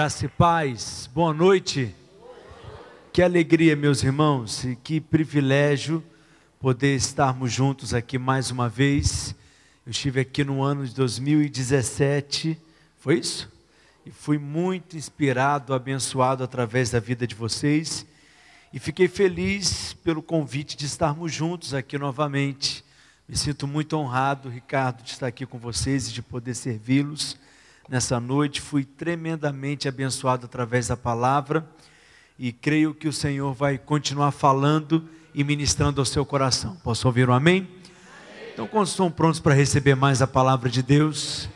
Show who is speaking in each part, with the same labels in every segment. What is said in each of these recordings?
Speaker 1: Graça e paz, boa noite. Que alegria, meus irmãos, e que privilégio poder estarmos juntos aqui mais uma vez. Eu estive aqui no ano de 2017, foi isso? E fui muito inspirado, abençoado através da vida de vocês. E fiquei feliz pelo convite de estarmos juntos aqui novamente. Me sinto muito honrado, Ricardo, de estar aqui com vocês e de poder servi-los nessa noite. Fui tremendamente abençoado através da palavra e creio que o Senhor vai continuar falando e ministrando ao seu coração. Posso ouvir um amém? Então, quando estão prontos para receber mais a palavra de Deus?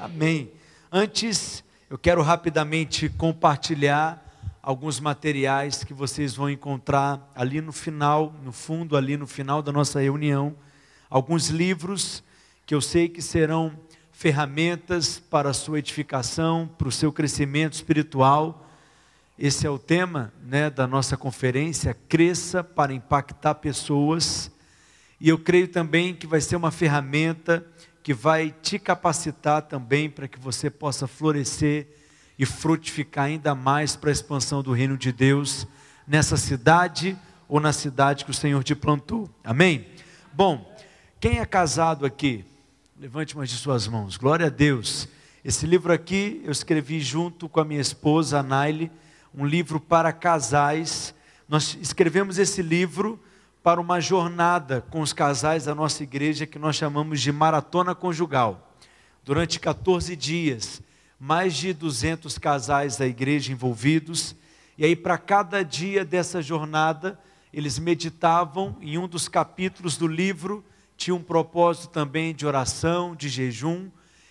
Speaker 1: Amém. Antes, eu quero rapidamente compartilhar alguns materiais que vocês vão encontrar ali no final, no fundo, ali no final da nossa reunião. Alguns livros que eu sei que serão ferramentas para a sua edificação, para o seu crescimento espiritual. Esse é o tema né, da nossa conferência, Cresça para Impactar Pessoas. E eu creio também que vai ser uma ferramenta que vai te capacitar também para que você possa florescer e frutificar ainda mais para a expansão do reino de Deus nessa cidade ou na cidade que o Senhor te plantou. Amém? Bom, quem é casado aqui? Levante uma de suas mãos. Glória a Deus. Esse livro aqui eu escrevi junto com a minha esposa, a Naile, um livro para casais. Nós escrevemos esse livro para uma jornada com os casais da nossa igreja que nós chamamos de Maratona Conjugal. Durante 14 dias, mais de 200 casais da igreja envolvidos. E aí, para cada dia dessa jornada, eles meditavam em um dos capítulos do livro tinha um propósito também de oração, de jejum,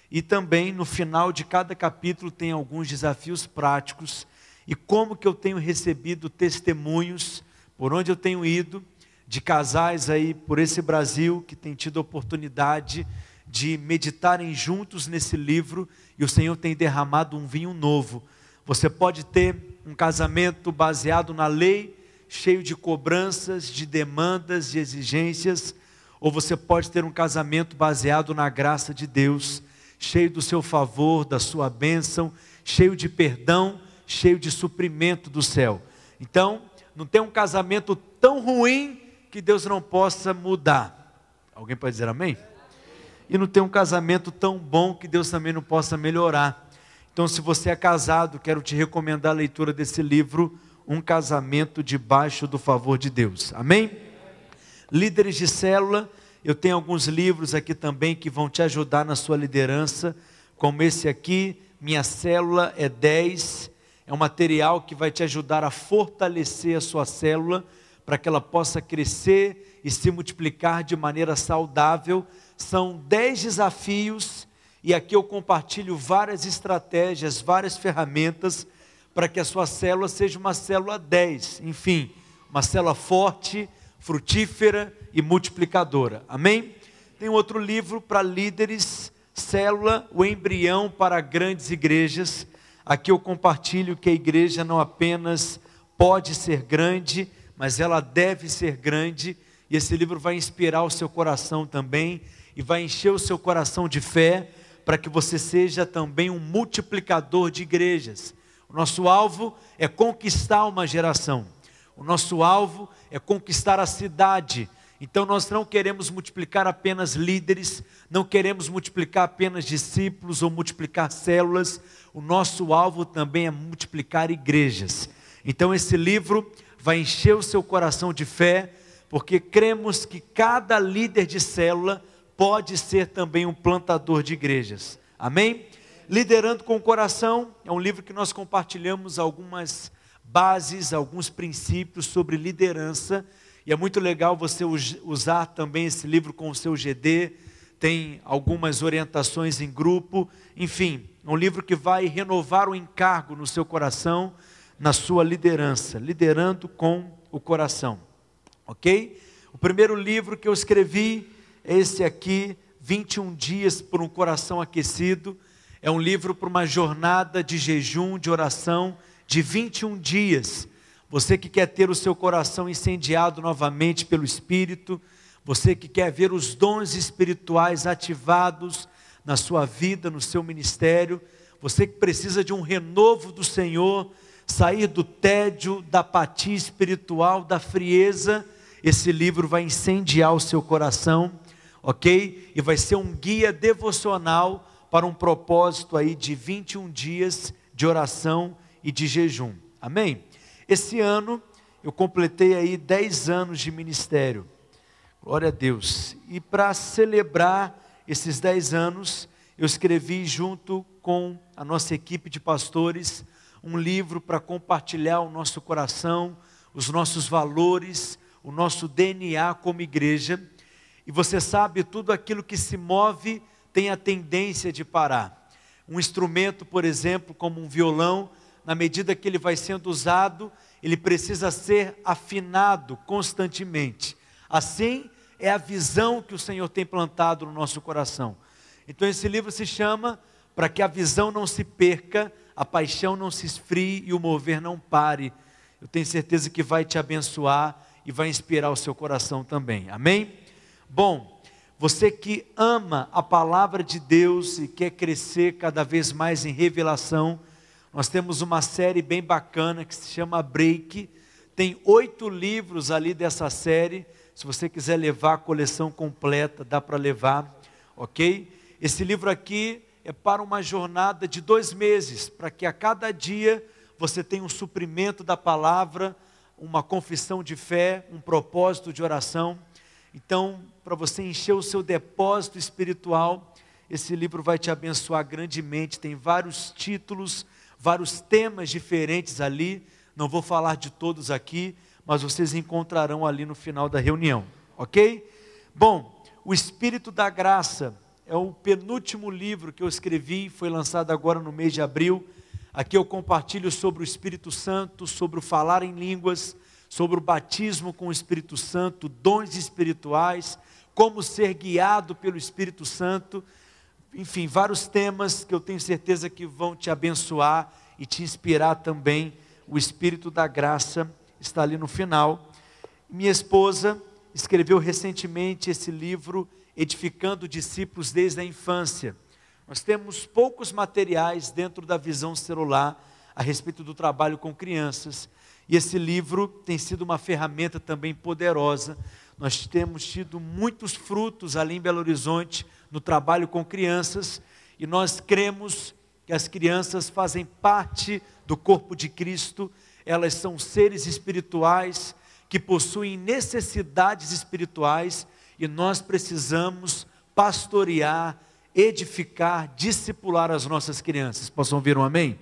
Speaker 1: e também no final de cada capítulo tem alguns desafios práticos. E como que eu tenho recebido testemunhos por onde eu tenho ido de casais aí por esse Brasil que tem tido a oportunidade de meditarem juntos nesse livro e o Senhor tem derramado um vinho novo. Você pode ter um casamento baseado na lei, cheio de cobranças, de demandas, de exigências, ou você pode ter um casamento baseado na graça de Deus, cheio do seu favor, da sua bênção, cheio de perdão, cheio de suprimento do céu. Então, não tem um casamento tão ruim que Deus não possa mudar. Alguém pode dizer amém? E não tem um casamento tão bom que Deus também não possa melhorar. Então, se você é casado, quero te recomendar a leitura desse livro, Um Casamento Debaixo do Favor de Deus. Amém? Líderes de célula. Eu tenho alguns livros aqui também que vão te ajudar na sua liderança, como esse aqui, Minha Célula é 10. É um material que vai te ajudar a fortalecer a sua célula, para que ela possa crescer e se multiplicar de maneira saudável. São 10 desafios, e aqui eu compartilho várias estratégias, várias ferramentas, para que a sua célula seja uma célula 10. Enfim, uma célula forte, frutífera e multiplicadora. Amém? Tem outro livro para líderes, Célula, o embrião para grandes igrejas. Aqui eu compartilho que a igreja não apenas pode ser grande, mas ela deve ser grande. E esse livro vai inspirar o seu coração também e vai encher o seu coração de fé para que você seja também um multiplicador de igrejas. O nosso alvo é conquistar uma geração. O nosso alvo é conquistar a cidade. Então nós não queremos multiplicar apenas líderes, não queremos multiplicar apenas discípulos ou multiplicar células. O nosso alvo também é multiplicar igrejas. Então esse livro vai encher o seu coração de fé, porque cremos que cada líder de célula pode ser também um plantador de igrejas. Amém? Liderando com o Coração é um livro que nós compartilhamos algumas bases, alguns princípios sobre liderança. E é muito legal você usar também esse livro com o seu GD, tem algumas orientações em grupo, enfim, um livro que vai renovar o encargo no seu coração, na sua liderança, liderando com o coração. Ok? O primeiro livro que eu escrevi é esse aqui, 21 Dias por um Coração Aquecido. É um livro para uma jornada de jejum, de oração de 21 dias. Você que quer ter o seu coração incendiado novamente pelo Espírito, você que quer ver os dons espirituais ativados na sua vida, no seu ministério, você que precisa de um renovo do Senhor, sair do tédio, da apatia espiritual, da frieza, esse livro vai incendiar o seu coração, ok? E vai ser um guia devocional para um propósito aí de 21 dias de oração e de jejum. Amém? Esse ano eu completei aí 10 anos de ministério. Glória a Deus. E para celebrar esses 10 anos, eu escrevi junto com a nossa equipe de pastores um livro para compartilhar o nosso coração, os nossos valores, o nosso DNA como igreja. E você sabe, tudo aquilo que se move tem a tendência de parar. Um instrumento, por exemplo, como um violão, na medida que ele vai sendo usado, ele precisa ser afinado constantemente. Assim é a visão que o Senhor tem plantado no nosso coração. Então esse livro se chama Para que a visão não se perca, a paixão não se esfrie e o mover não pare. Eu tenho certeza que vai te abençoar e vai inspirar o seu coração também. Amém? Bom, você que ama a palavra de Deus e quer crescer cada vez mais em revelação, nós temos uma série bem bacana que se chama Break. Tem oito livros ali dessa série. Se você quiser levar a coleção completa, dá para levar, ok? Esse livro aqui é para uma jornada de dois meses, para que a cada dia você tenha um suprimento da palavra, uma confissão de fé, um propósito de oração. Então, para você encher o seu depósito espiritual, esse livro vai te abençoar grandemente. Tem vários títulos vários temas diferentes ali. Não vou falar de todos aqui, mas vocês encontrarão ali no final da reunião, ok? Bom, o Espírito da Graça é o penúltimo livro que eu escrevi, foi lançado agora no mês de abril. Aqui eu compartilho sobre o Espírito Santo, sobre o falar em línguas, sobre o batismo com o Espírito Santo, dons espirituais, como ser guiado pelo Espírito Santo enfim, vários temas que eu tenho certeza que vão te abençoar e te inspirar também. O Espírito da Graça está ali no final. Minha esposa escreveu recentemente esse livro, Edificando Discípulos desde a Infância. Nós temos poucos materiais dentro da visão celular a respeito do trabalho com crianças, e esse livro tem sido uma ferramenta também poderosa. Nós temos tido muitos frutos ali em Belo Horizonte no trabalho com crianças e nós cremos que as crianças fazem parte do corpo de Cristo, elas são seres espirituais que possuem necessidades espirituais e nós precisamos pastorear, edificar, discipular as nossas crianças. Possam ouvir um amém?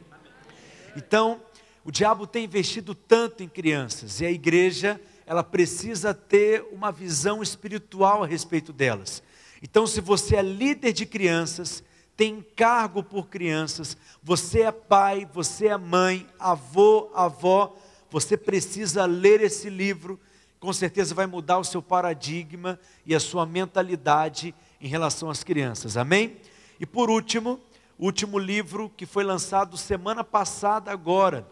Speaker 1: Então, o diabo tem investido tanto em crianças e a igreja, ela precisa ter uma visão espiritual a respeito delas. Então, se você é líder de crianças, tem cargo por crianças, você é pai, você é mãe, avô, avó, você precisa ler esse livro, com certeza vai mudar o seu paradigma e a sua mentalidade em relação às crianças, amém? E por último, o último livro que foi lançado semana passada, agora,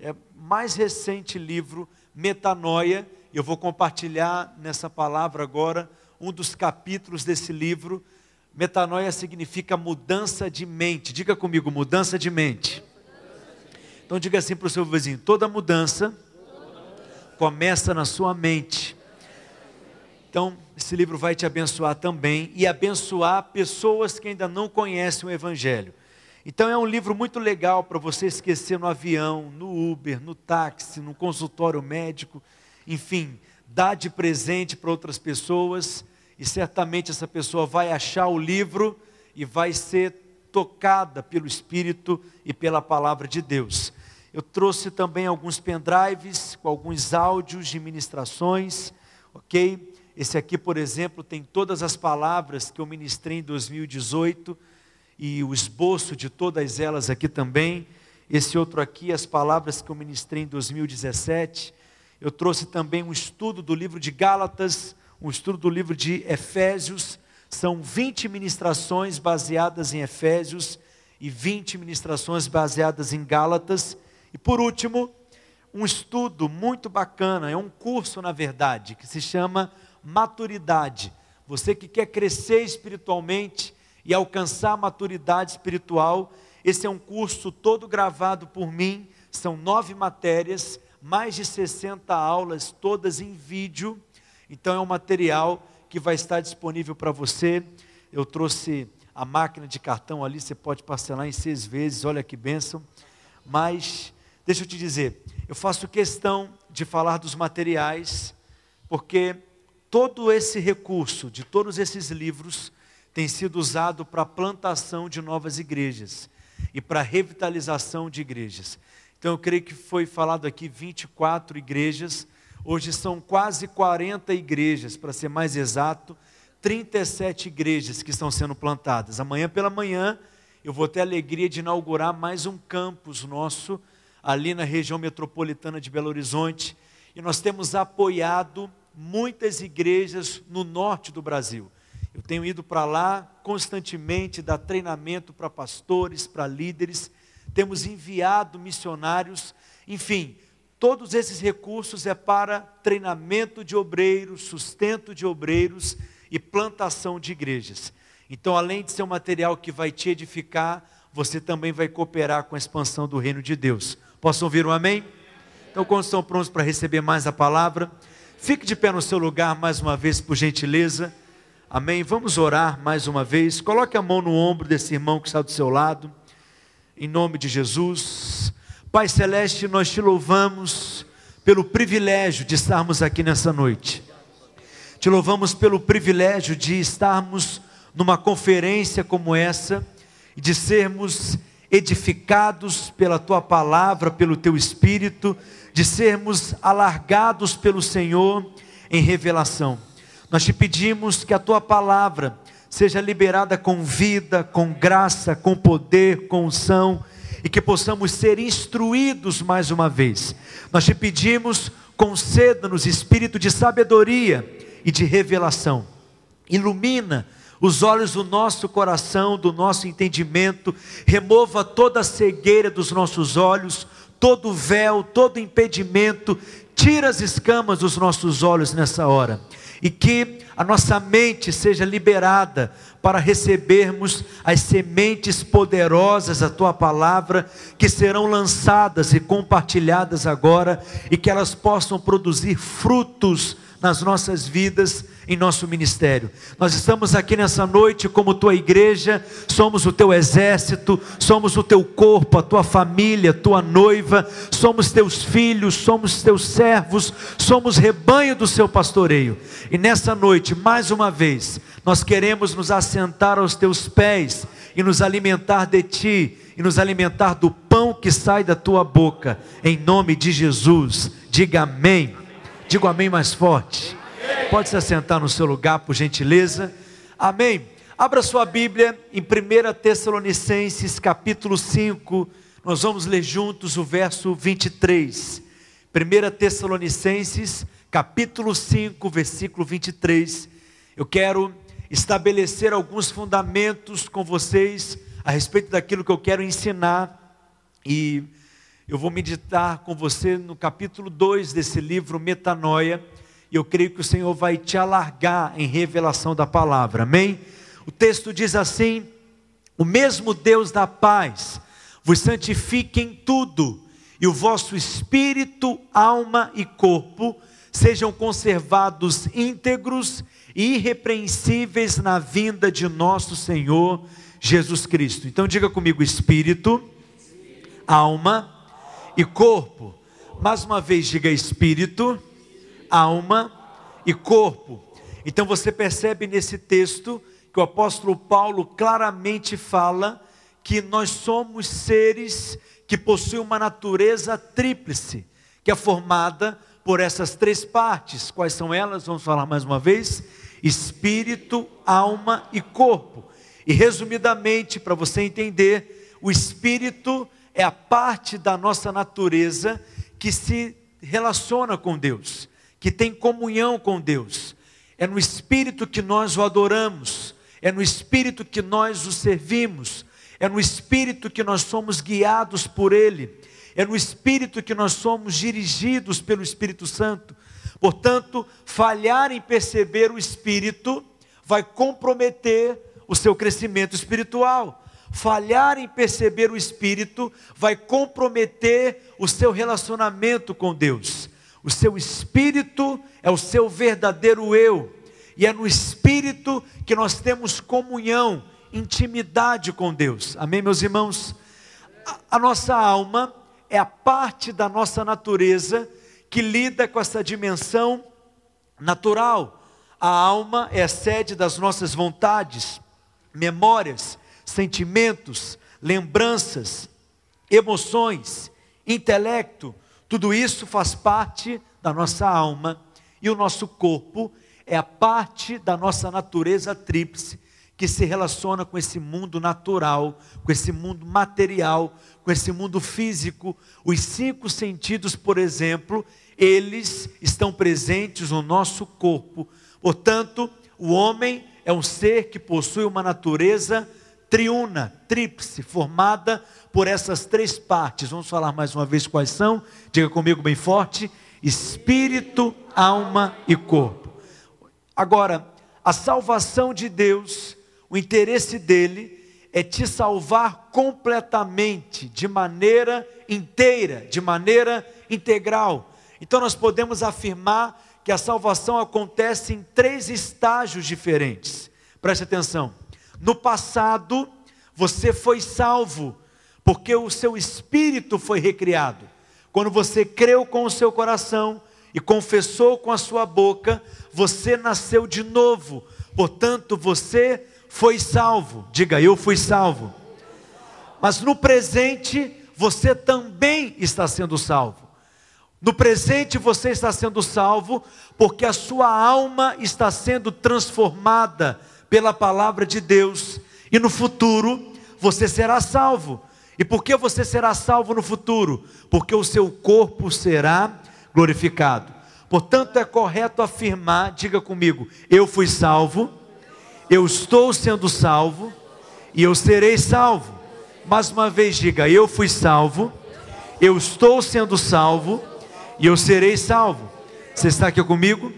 Speaker 1: é mais recente livro, Metanoia, eu vou compartilhar nessa palavra agora um dos capítulos desse livro. Metanoia significa mudança de mente. Diga comigo, mudança de mente. Então diga assim para o seu vizinho: toda mudança começa na sua mente. Então, esse livro vai te abençoar também e abençoar pessoas que ainda não conhecem o Evangelho. Então, é um livro muito legal para você esquecer no avião, no Uber, no táxi, no consultório médico, enfim, dar de presente para outras pessoas e certamente essa pessoa vai achar o livro e vai ser tocada pelo Espírito e pela palavra de Deus. Eu trouxe também alguns pendrives com alguns áudios de ministrações, ok? Esse aqui, por exemplo, tem todas as palavras que eu ministrei em 2018 e o esboço de todas elas aqui também. Esse outro aqui, as palavras que eu ministrei em 2017. Eu trouxe também um estudo do livro de Gálatas, um estudo do livro de Efésios. São 20 ministrações baseadas em Efésios e 20 ministrações baseadas em Gálatas. E por último, um estudo muito bacana, é um curso, na verdade, que se chama Maturidade. Você que quer crescer espiritualmente, e alcançar maturidade espiritual. Esse é um curso todo gravado por mim, são nove matérias, mais de 60 aulas, todas em vídeo. Então é um material que vai estar disponível para você. Eu trouxe a máquina de cartão ali, você pode parcelar em seis vezes, olha que bênção. Mas, deixa eu te dizer, eu faço questão de falar dos materiais, porque todo esse recurso de todos esses livros tem sido usado para a plantação de novas igrejas e para a revitalização de igrejas. Então eu creio que foi falado aqui 24 igrejas, hoje são quase 40 igrejas, para ser mais exato, 37 igrejas que estão sendo plantadas. Amanhã pela manhã eu vou ter a alegria de inaugurar mais um campus nosso ali na região metropolitana de Belo Horizonte, e nós temos apoiado muitas igrejas no norte do Brasil. Eu tenho ido para lá constantemente, dar treinamento para pastores, para líderes, temos enviado missionários, enfim, todos esses recursos é para treinamento de obreiros, sustento de obreiros e plantação de igrejas. Então, além de ser um material que vai te edificar, você também vai cooperar com a expansão do reino de Deus. Posso ouvir um amém? Então, quando estão prontos para receber mais a palavra, fique de pé no seu lugar mais uma vez, por gentileza. Amém? Vamos orar mais uma vez. Coloque a mão no ombro desse irmão que está do seu lado. Em nome de Jesus. Pai Celeste, nós te louvamos pelo privilégio de estarmos aqui nessa noite. Te louvamos pelo privilégio de estarmos numa conferência como essa e de sermos edificados pela tua palavra, pelo teu espírito, de sermos alargados pelo Senhor em revelação. Nós te pedimos que a tua palavra seja liberada com vida, com graça, com poder, com unção e que possamos ser instruídos mais uma vez. Nós te pedimos, conceda-nos espírito de sabedoria e de revelação. Ilumina os olhos do nosso coração, do nosso entendimento, remova toda a cegueira dos nossos olhos, todo véu, todo impedimento, tira as escamas dos nossos olhos nessa hora. E que a nossa mente seja liberada para recebermos as sementes poderosas da tua palavra, que serão lançadas e compartilhadas agora, e que elas possam produzir frutos nas nossas vidas, em nosso ministério. Nós estamos aqui nessa noite como tua igreja, somos o teu exército, somos o teu corpo, a tua família, tua noiva, somos teus filhos, somos teus servos, somos rebanho do seu pastoreio. E nessa noite, mais uma vez, nós queremos nos assentar aos teus pés e nos alimentar de ti e nos alimentar do pão que sai da tua boca, em nome de Jesus. Diga amém. Diga amém mais forte. Pode se assentar no seu lugar, por gentileza. Amém. Abra sua Bíblia em 1 Tessalonicenses, capítulo 5. Nós vamos ler juntos o verso 23. 1 Tessalonicenses, capítulo 5, versículo 23. Eu quero estabelecer alguns fundamentos com vocês a respeito daquilo que eu quero ensinar e eu vou meditar com você no capítulo 2 desse livro, Metanoia, e eu creio que o Senhor vai te alargar em revelação da palavra, amém? O texto diz assim: O mesmo Deus da paz vos santifique em tudo, e o vosso espírito, alma e corpo sejam conservados íntegros e irrepreensíveis na vinda de nosso Senhor Jesus Cristo. Então diga comigo: espírito, alma e corpo. Mais uma vez, diga espírito, alma e corpo. Então você percebe nesse texto que o apóstolo Paulo claramente fala que nós somos seres que possuem uma natureza tríplice, que é formada por essas três partes. Quais são elas? Vamos falar mais uma vez: espírito, alma e corpo. E resumidamente, para você entender, o espírito é a parte da nossa natureza que se relaciona com Deus, que tem comunhão com Deus. É no espírito que nós o adoramos, é no espírito que nós o servimos, é no espírito que nós somos guiados por Ele, é no espírito que nós somos dirigidos pelo Espírito Santo. Portanto, falhar em perceber o espírito vai comprometer o seu crescimento espiritual. Falhar em perceber o espírito vai comprometer o seu relacionamento com Deus. O seu espírito é o seu verdadeiro eu, e é no espírito que nós temos comunhão, intimidade com Deus. Amém, meus irmãos? A, a nossa alma é a parte da nossa natureza que lida com essa dimensão natural. A alma é a sede das nossas vontades, memórias, sentimentos, lembranças, emoções, intelecto, tudo isso faz parte da nossa alma e o nosso corpo é a parte da nossa natureza tríplice que se relaciona com esse mundo natural, com esse mundo material, com esse mundo físico. Os cinco sentidos, por exemplo, eles estão presentes no nosso corpo. Portanto, o homem é um ser que possui uma natureza triuna, tríplice, formada por essas três partes. Vamos falar mais uma vez quais são? Diga comigo bem forte: espírito, alma e corpo. Agora, a salvação de Deus, o interesse dele é te salvar completamente, de maneira inteira, de maneira integral. Então nós podemos afirmar que a salvação acontece em três estágios diferentes. Preste atenção. No passado, você foi salvo, porque o seu espírito foi recriado. Quando você creu com o seu coração e confessou com a sua boca, você nasceu de novo. Portanto, você foi salvo. Diga, eu fui salvo. Mas no presente, você também está sendo salvo. No presente você está sendo salvo, porque a sua alma está sendo transformada pela palavra de Deus, e no futuro você será salvo. E por que você será salvo no futuro? Porque o seu corpo será glorificado. Portanto, é correto afirmar, diga comigo, eu fui salvo, eu estou sendo salvo e eu serei salvo. Mais uma vez, diga, eu fui salvo, eu estou sendo salvo e eu serei salvo. Você está aqui comigo?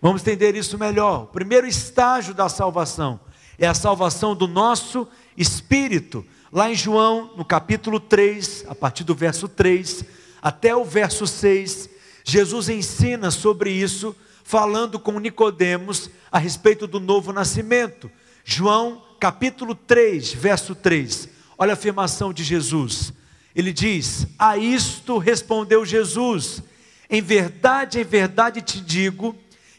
Speaker 1: Vamos entender isso melhor. O primeiro estágio da salvação é a salvação do nosso espírito. Lá em João, no capítulo 3, a partir do verso 3 até o verso 6, Jesus ensina sobre isso, falando com Nicodemos a respeito do novo nascimento. João, capítulo 3, verso 3. Olha a afirmação de Jesus. Ele diz: A isto respondeu Jesus: Em verdade, em verdade te digo,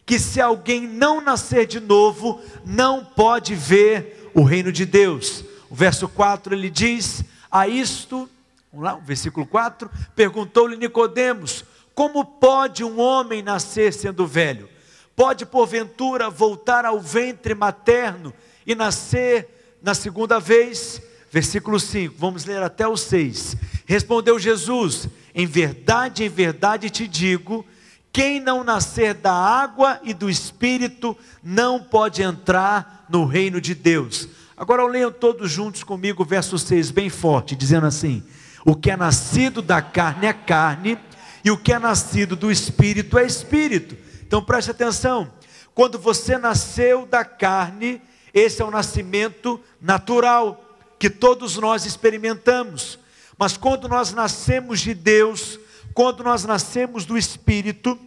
Speaker 1: que se alguém não nascer de novo, não pode ver o reino de Deus. O verso 4 ele diz: A isto, vamos lá, o versículo 4, perguntou-lhe Nicodemos: Como pode um homem nascer sendo velho? Pode porventura voltar ao ventre materno e nascer na segunda vez? Versículo 5, vamos ler até o 6. Respondeu Jesus: Em verdade, em verdade te digo, quem não nascer da água e do espírito não pode entrar no reino de Deus. Agora leiam todos juntos comigo o verso 6, bem forte, dizendo assim: O que é nascido da carne é carne, e o que é nascido do espírito é espírito. Então preste atenção: quando você nasceu da carne, esse é o nascimento natural que todos nós experimentamos. Mas quando nós nascemos de Deus, quando nós nascemos do Espírito,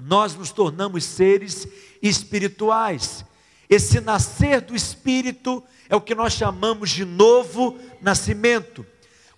Speaker 1: nós nos tornamos seres espirituais. Esse nascer do Espírito é o que nós chamamos de novo nascimento.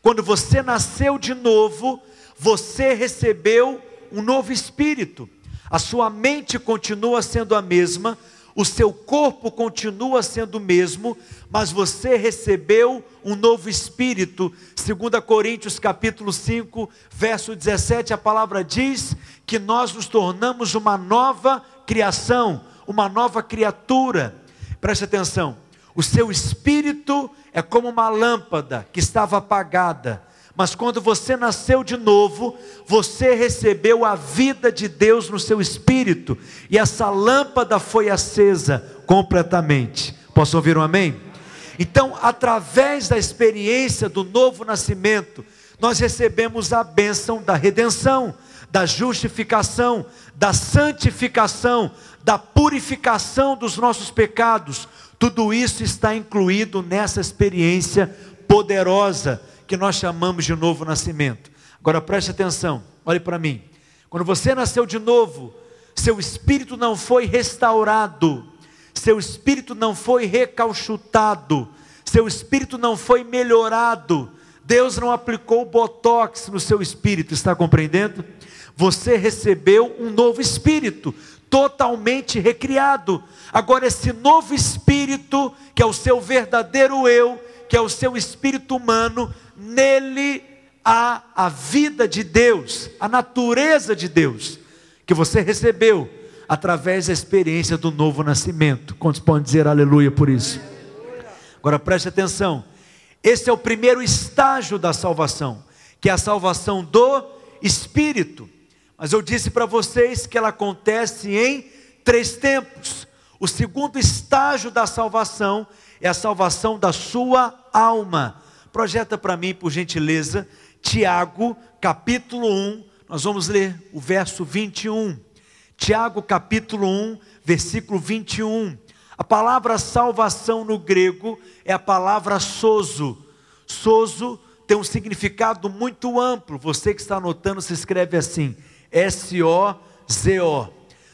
Speaker 1: Quando você nasceu de novo, você recebeu um novo espírito. A sua mente continua sendo a mesma, o seu corpo continua sendo o mesmo, mas você recebeu um novo espírito. 2 Coríntios capítulo 5, verso 17, a palavra diz que nós nos tornamos uma nova criação, uma nova criatura. Preste atenção. O seu espírito é como uma lâmpada que estava apagada mas quando você nasceu de novo, você recebeu a vida de Deus no seu espírito, e essa lâmpada foi acesa completamente. Posso ouvir um amém? Então, através da experiência do novo nascimento, nós recebemos a bênção da redenção, da justificação, da santificação, da purificação dos nossos pecados. Tudo isso está incluído nessa experiência poderosa que nós chamamos de novo nascimento. Agora preste atenção, olhe para mim. Quando você nasceu de novo, seu espírito não foi restaurado, seu espírito não foi recalchutado, seu espírito não foi melhorado. Deus não aplicou botox no seu espírito, está compreendendo? Você recebeu um novo espírito, totalmente recriado. Agora, esse novo espírito, que é o seu verdadeiro eu, que é o seu espírito humano, nele há a vida de Deus, a natureza de Deus, que você recebeu através da experiência do novo nascimento. Quantos podem dizer aleluia por isso? Agora preste atenção. Esse é o primeiro estágio da salvação, que é a salvação do espírito. Mas eu disse para vocês que ela acontece em três tempos. O segundo estágio da salvação é a salvação da sua alma. Projeta para mim, por gentileza, Tiago, capítulo 1. Nós vamos ler o verso 21. Tiago, capítulo 1, versículo 21. A palavra salvação no grego é a palavra sozo. Sozo tem um significado muito amplo. Você que está anotando se escreve assim: S-O-Z-O.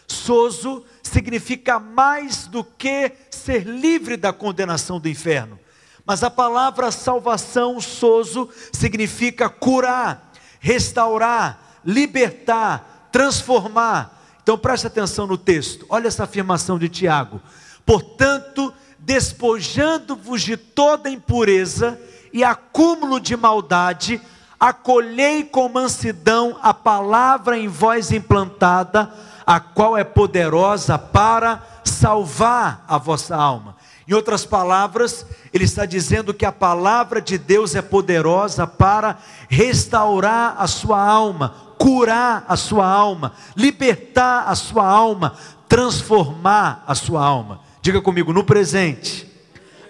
Speaker 1: Sozo significa mais do que ser livre da condenação do inferno. Mas a palavra salvação, sozo, significa curar, restaurar, libertar, transformar. Então preste atenção no texto, olha essa afirmação de Tiago. Portanto, despojando-vos de toda impureza e acúmulo de maldade, acolhei com mansidão a palavra em vós implantada, a qual é poderosa para salvar a vossa alma. Em outras palavras, ele está dizendo que a palavra de Deus é poderosa para restaurar a sua alma, curar a sua alma, libertar a sua alma, transformar a sua alma. Diga comigo, no presente,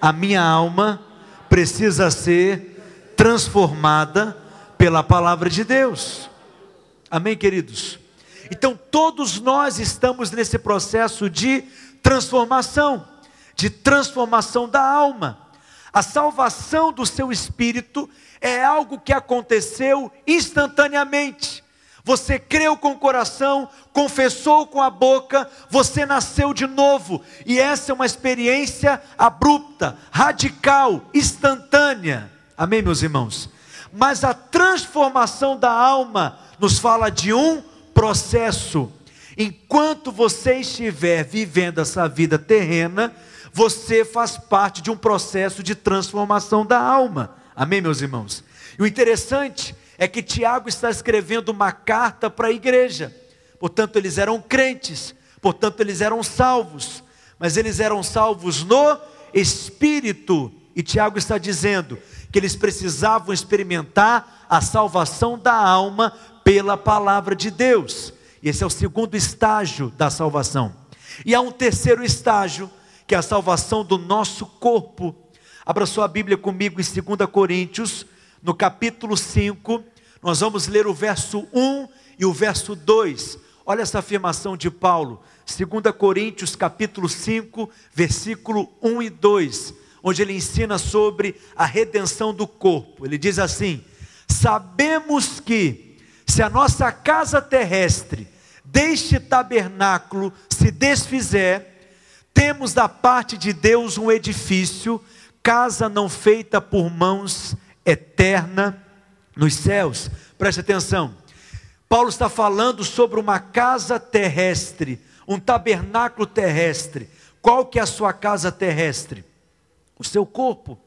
Speaker 1: a minha alma precisa ser transformada pela palavra de Deus. Amém, queridos? Então, todos nós estamos nesse processo de transformação, de transformação da alma. A salvação do seu espírito é algo que aconteceu instantaneamente. Você creu com o coração, confessou com a boca, você nasceu de novo, e essa é uma experiência abrupta, radical, instantânea. Amém, meus irmãos? Mas a transformação da alma nos fala de um processo. Enquanto você estiver vivendo essa vida terrena, você faz parte de um processo de transformação da alma. Amém, meus irmãos? E o interessante é que Tiago está escrevendo uma carta para a igreja. Portanto, eles eram crentes, portanto, eles eram salvos, mas eles eram salvos no espírito. E Tiago está dizendo: que eles precisavam experimentar a salvação da alma pela palavra de Deus. Esse é o segundo estágio da salvação. E há um terceiro estágio, que é a salvação do nosso corpo. Abra sua Bíblia comigo em 2 Coríntios, no capítulo 5, nós vamos ler o verso 1 e o verso 2. Olha essa afirmação de Paulo, 2 Coríntios capítulo 5, versículo 1 e 2 onde ele ensina sobre a redenção do corpo. Ele diz assim: Sabemos que, se a nossa casa terrestre deste tabernáculo se desfizer, temos da parte de Deus um edifício, casa não feita por mãos, eterna nos céus. Preste atenção. Paulo está falando sobre uma casa terrestre, um tabernáculo terrestre. Qual que é a sua casa terrestre? o seu corpo.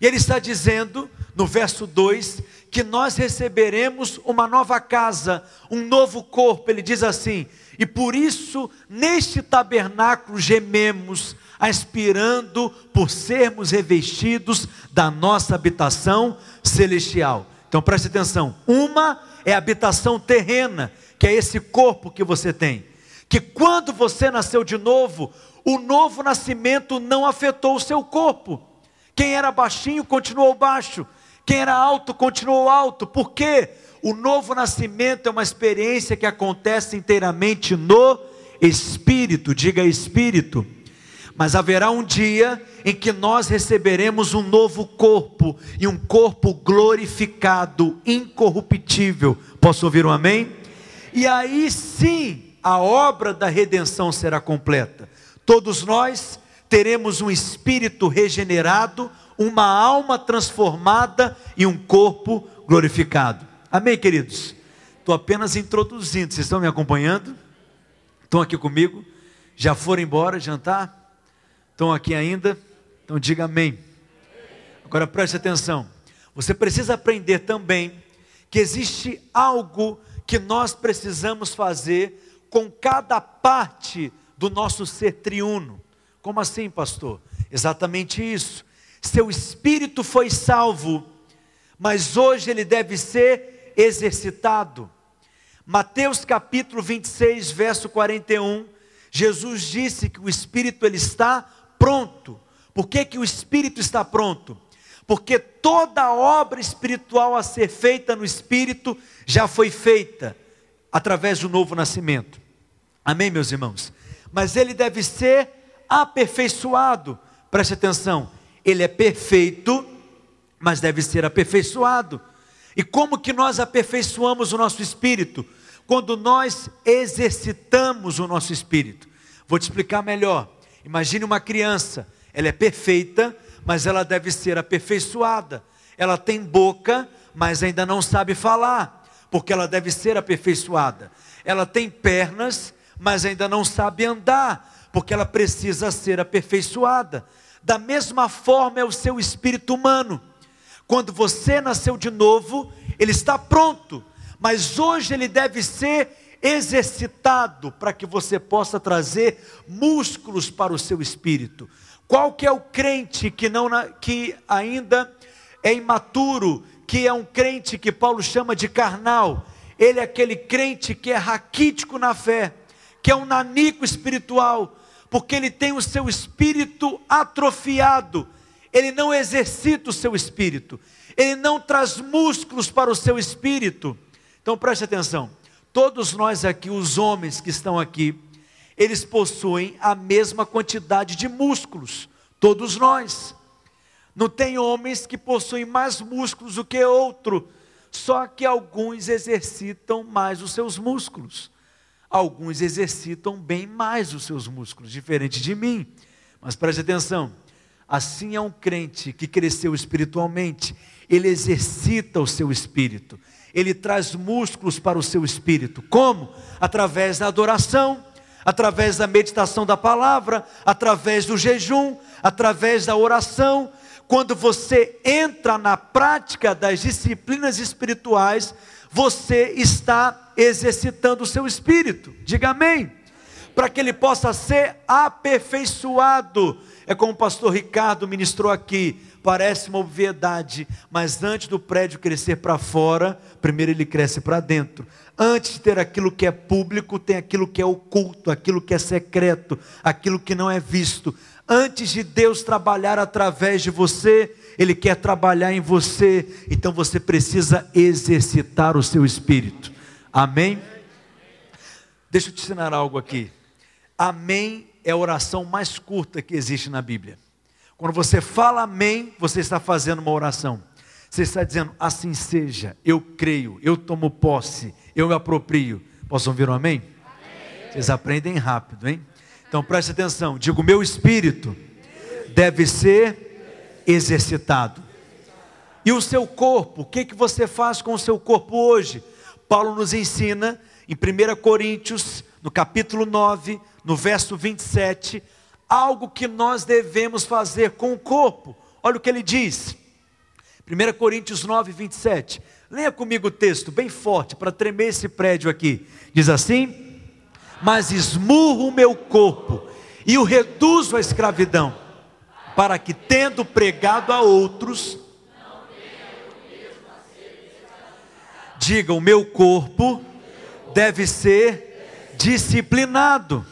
Speaker 1: E ele está dizendo, no verso 2, que nós receberemos uma nova casa, um novo corpo. Ele diz assim: e por isso, neste tabernáculo gememos, aspirando por sermos revestidos da nossa habitação celestial. Então preste atenção: uma é a habitação terrena, que é esse corpo que você tem. Que quando você nasceu de novo, o novo nascimento não afetou o seu corpo. Quem era baixinho continuou baixo, quem era alto continuou alto. Por quê? O novo nascimento é uma experiência que acontece inteiramente no espírito, diga espírito. Mas haverá um dia em que nós receberemos um novo corpo e um corpo glorificado, incorruptível. Posso ouvir um amém? E aí sim a obra da redenção será completa. Todos nós teremos um espírito regenerado, uma alma transformada e um corpo glorificado. Amém, queridos? Estou apenas introduzindo, vocês estão me acompanhando? Estão aqui comigo? Já foram embora jantar? Estão aqui ainda? Então diga amém. Agora preste atenção. Você precisa aprender também que existe algo que nós precisamos fazer com cada parte do nosso ser triuno. Como assim, pastor? Exatamente isso. Seu espírito foi salvo, mas hoje ele deve ser exercitado. Mateus capítulo 26, verso 41, Jesus disse que o espírito ele está pronto. Por que, que o espírito está pronto? Porque toda obra espiritual a ser feita no espírito já foi feita através do novo nascimento. Amém, meus irmãos? Mas ele deve ser aperfeiçoado. Preste atenção, ele é perfeito, mas deve ser aperfeiçoado. E como que nós aperfeiçoamos o nosso espírito? Quando nós exercitamos o nosso espírito. Vou te explicar melhor. Imagine uma criança, ela é perfeita, mas ela deve ser aperfeiçoada. Ela tem boca, mas ainda não sabe falar, porque ela deve ser aperfeiçoada. Ela tem pernas, mas ainda não sabe andar, porque ela precisa ser aperfeiçoada. Da mesma forma é o seu espírito humano. Quando você nasceu de novo, ele está pronto, mas hoje ele deve ser exercitado para que você possa trazer músculos para o seu espírito. Qual que é o crente que não que ainda é imaturo, que é um crente que Paulo chama de carnal? Ele é aquele crente que é raquítico na fé, que é um nanico espiritual, porque ele tem o seu espírito atrofiado. Ele não exercita o seu espírito. Ele não traz músculos para o seu espírito. Então preste atenção. Todos nós aqui, os homens que estão aqui, eles possuem a mesma quantidade de músculos, todos nós. Não tem homens que possuem mais músculos do que outro, só que alguns exercitam mais os seus músculos. Alguns exercitam bem mais os seus músculos, diferente de mim. Mas preste atenção, assim é um crente que cresceu espiritualmente, ele exercita o seu espírito ele traz músculos para o seu espírito. Como? Através da adoração, através da meditação da palavra, através do jejum, através da oração. Quando você entra na prática das disciplinas espirituais, você está exercitando o seu espírito. Diga amém. Para que ele possa ser aperfeiçoado. É como o pastor Ricardo ministrou aqui parece uma obviedade, mas antes do prédio crescer para fora, primeiro ele cresce para dentro. Antes de ter aquilo que é público, tem aquilo que é oculto, aquilo que é secreto, aquilo que não é visto. Antes de Deus trabalhar através de você, Ele quer trabalhar em você, então você precisa exercitar o seu espírito. Amém? Deixa eu te ensinar algo aqui. Amém é a oração mais curta que existe na Bíblia. Quando você fala amém, você está fazendo uma oração. Você está dizendo, assim seja, eu creio, eu tomo posse, eu me aproprio. Posso ouvir um amém? amém? Vocês aprendem rápido, hein? Então preste atenção, digo, meu espírito deve ser exercitado. E o seu corpo, o que, que você faz com o seu corpo hoje? Paulo nos ensina em 1 Coríntios, no capítulo 9, no verso 27, algo que nós devemos fazer com o corpo. Olha o que ele diz. 1 Coríntios 9, 27. Leia comigo o texto, bem forte, para tremer esse prédio aqui. Diz assim: Mas esmurro o meu corpo e o reduzo à escravidão, para que, tendo pregado a outros, diga: O meu corpo deve ser disciplinado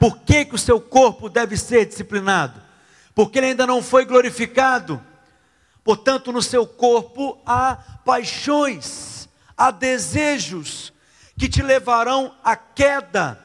Speaker 1: por que, que o seu corpo deve ser disciplinado? Porque ele ainda não foi glorificado. Portanto, no seu corpo há paixões, há desejos que te levarão à queda.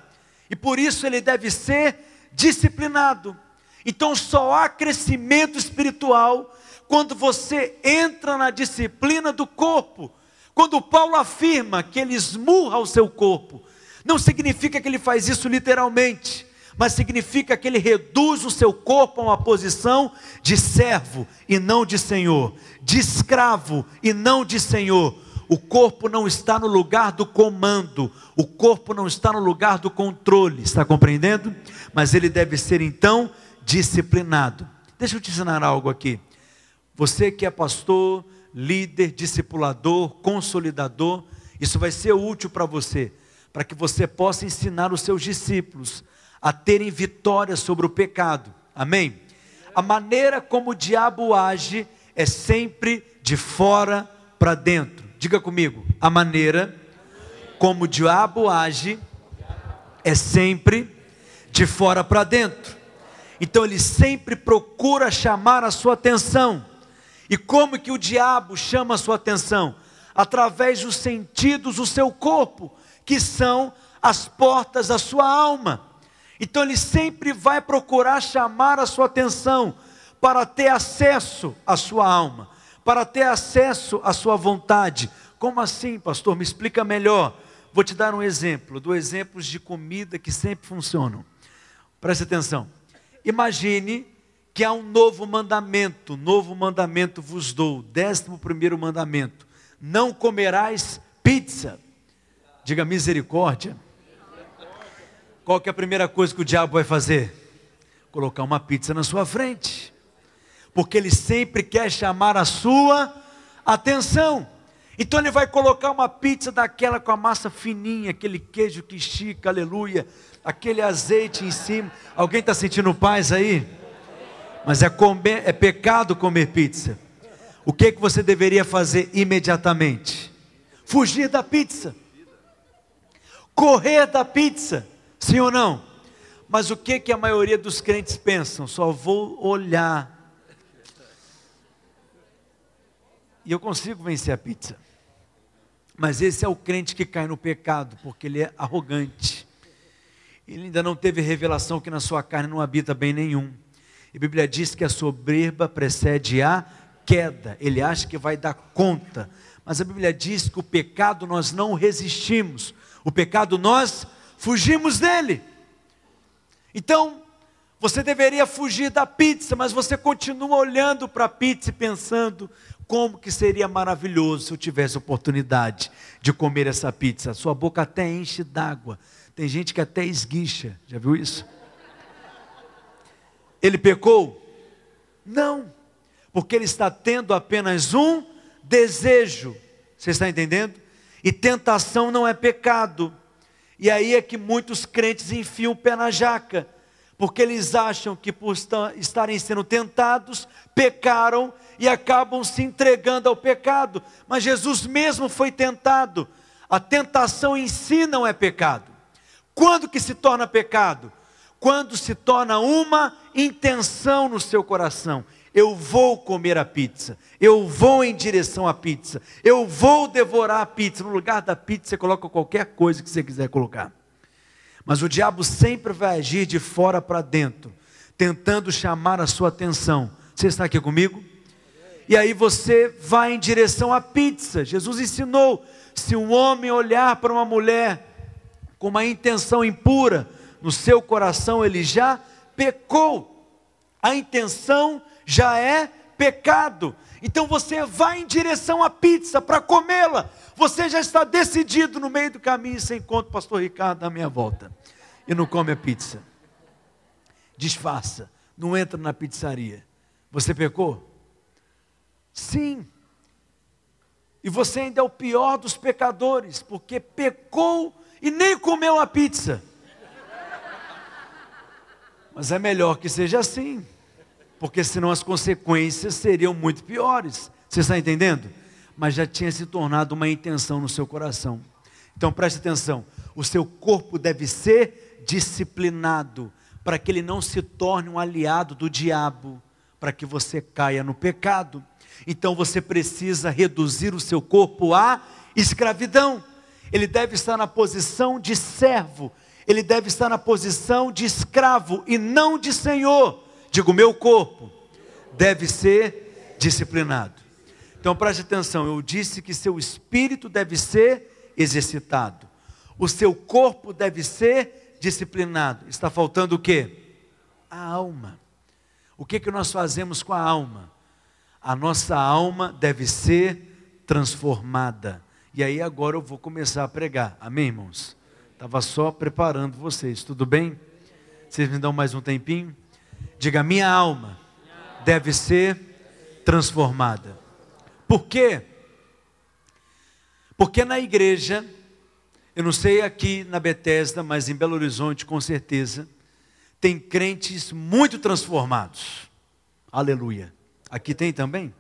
Speaker 1: E por isso ele deve ser disciplinado. Então só há crescimento espiritual quando você entra na disciplina do corpo. Quando Paulo afirma que ele esmurra o seu corpo, não significa que ele faz isso literalmente, mas significa que ele reduz o seu corpo a uma posição de servo e não de senhor, de escravo e não de senhor. O corpo não está no lugar do comando, o corpo não está no lugar do controle, está compreendendo? Mas ele deve ser então disciplinado. Deixa eu te ensinar algo aqui. Você que é pastor, líder, discipulador, consolidador, isso vai ser útil para você, para que você possa ensinar os seus discípulos a terem vitória sobre o pecado. Amém? A maneira como o diabo age é sempre de fora para dentro. Diga comigo, a maneira como o diabo age é sempre de fora para dentro. Então ele sempre procura chamar a sua atenção. E como que o diabo chama a sua atenção? Através dos sentidos do seu corpo, que são as portas da sua alma. Então ele sempre vai procurar chamar a sua atenção para ter acesso à sua alma, para ter acesso à sua vontade. Como assim, pastor? Me explica melhor. Vou te dar um exemplo, do exemplos de comida que sempre funcionam. Preste atenção. Imagine que há um novo mandamento, novo mandamento vos dou, décimo primeiro mandamento, não comerás pizza, diga misericórdia, qual que é a primeira coisa que o diabo vai fazer? Colocar uma pizza na sua frente, porque ele sempre quer chamar a sua atenção, então ele vai colocar uma pizza daquela com a massa fininha, aquele queijo que estica, aleluia, aquele azeite em cima, alguém está sentindo paz aí? mas é, comer, é pecado comer pizza. O que, que você deveria fazer imediatamente? Fugir da pizza, correr da pizza, sim ou não? Mas o que, que a maioria dos crentes pensam? Só vou olhar. E eu consigo vencer a pizza. Mas esse é o crente que cai no pecado, porque ele é arrogante. Ele ainda não teve revelação que na sua carne não habita bem nenhum. E a Bíblia diz que a soberba precede a queda. Ele acha que vai dar conta. Mas a Bíblia diz que o pecado nós não resistimos. O pecado nós fugimos dele. Então, você deveria fugir da pizza, mas você continua olhando para a pizza e pensando como que seria maravilhoso se eu tivesse oportunidade de comer essa pizza. Sua boca até enche d'água. Tem gente que até esguicha. Já viu isso? Ele pecou? Não, porque ele está tendo apenas um desejo. Você está entendendo? E tentação não é pecado. E aí é que muitos crentes enfiam o pé na jaca, porque eles acham que por estarem sendo tentados, pecaram e acabam se entregando ao pecado. Mas Jesus mesmo foi tentado. A tentação em si não é pecado. Quando que se torna pecado? quando se torna uma intenção no seu coração. Eu vou comer a pizza, eu vou em direção à pizza, eu vou devorar a pizza. No lugar da pizza, você coloca qualquer coisa que você quiser colocar. Mas o diabo sempre vai agir de fora para dentro, tentando chamar a sua atenção. Você está aqui comigo? E aí você vai em direção à pizza. Jesus ensinou: se um homem olhar para uma mulher com uma intenção impura, no seu coração ele já pecou. A intenção já é pecado. Então você vai em direção à pizza para comê-la. Você já está decidido no meio do caminho, você encontra o pastor Ricardo na minha volta. E não come a pizza. Disfarça. Não entra na pizzaria. Você pecou? Sim. E você ainda é o pior dos pecadores, porque pecou e nem comeu a pizza. Mas é melhor que seja assim, porque senão as consequências seriam muito piores. Você está entendendo? Mas já tinha se tornado uma intenção no seu coração. Então preste atenção: o seu corpo deve ser disciplinado, para que ele não se torne um aliado do diabo, para que você caia no pecado. Então você precisa reduzir o seu corpo à escravidão. Ele deve estar na posição de servo, ele deve estar na posição de escravo e não de senhor. Digo, meu corpo deve ser disciplinado. Então preste atenção, eu disse que seu espírito deve ser exercitado, o seu corpo deve ser disciplinado. Está faltando o que? A alma. O que, que nós fazemos com a alma? A nossa alma deve ser transformada. E aí agora eu vou começar a pregar. Amém, irmãos? Estava só preparando vocês, tudo bem? Vocês me dão mais um tempinho? Diga, minha alma deve ser transformada. Por quê? Porque na igreja, eu não sei aqui na Bethesda, mas em Belo Horizonte com certeza, tem crentes muito transformados. Aleluia. Aqui tem também?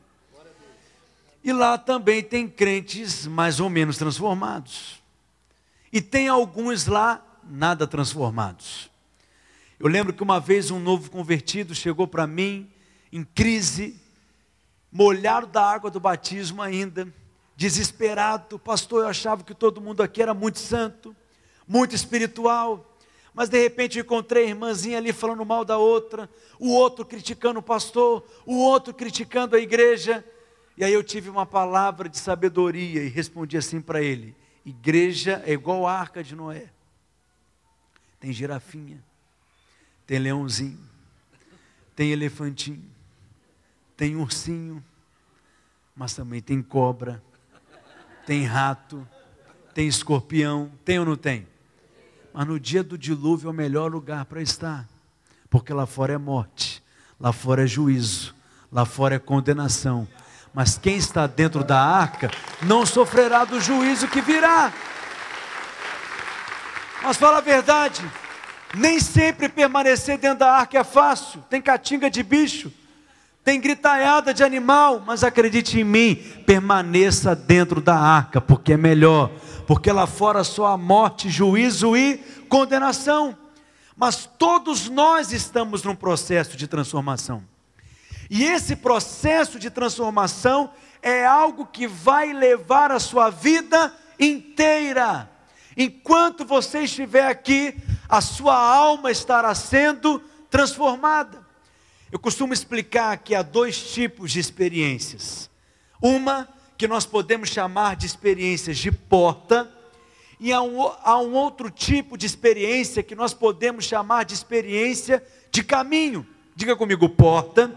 Speaker 1: E lá também tem crentes mais ou menos transformados. E tem alguns lá nada transformados. Eu lembro que uma vez um novo convertido chegou para mim em crise, molhado da água do batismo ainda, desesperado. Pastor, eu achava que todo mundo aqui era muito santo, muito espiritual. Mas de repente encontrei a irmãzinha ali falando mal da outra, o outro criticando o pastor, o outro criticando a igreja. E aí eu tive uma palavra de sabedoria e respondi assim para ele: igreja é igual a arca de Noé. Tem girafinha, tem leãozinho, tem elefantinho, tem ursinho, mas também tem cobra, tem rato, tem escorpião, tem ou não tem? Mas no dia do dilúvio é o melhor lugar para estar, porque lá fora é morte, lá fora é juízo, lá fora é condenação, mas quem está dentro da arca não sofrerá do juízo que virá. Mas fala a verdade, nem sempre permanecer dentro da arca é fácil. Tem catinga de bicho, tem gritaiada de animal, mas acredite em mim, permaneça dentro da arca, porque é melhor, porque lá fora só há morte, juízo e condenação. Mas todos nós estamos num processo de transformação. E esse processo de transformação é algo que vai levar a sua vida inteira. Enquanto você estiver aqui, a sua alma estará sendo transformada. Eu costumo explicar que há dois tipos de experiências. Uma que nós podemos chamar de experiências de porta, e há um, há um outro tipo de experiência que nós podemos chamar de experiência de caminho. Diga comigo, porta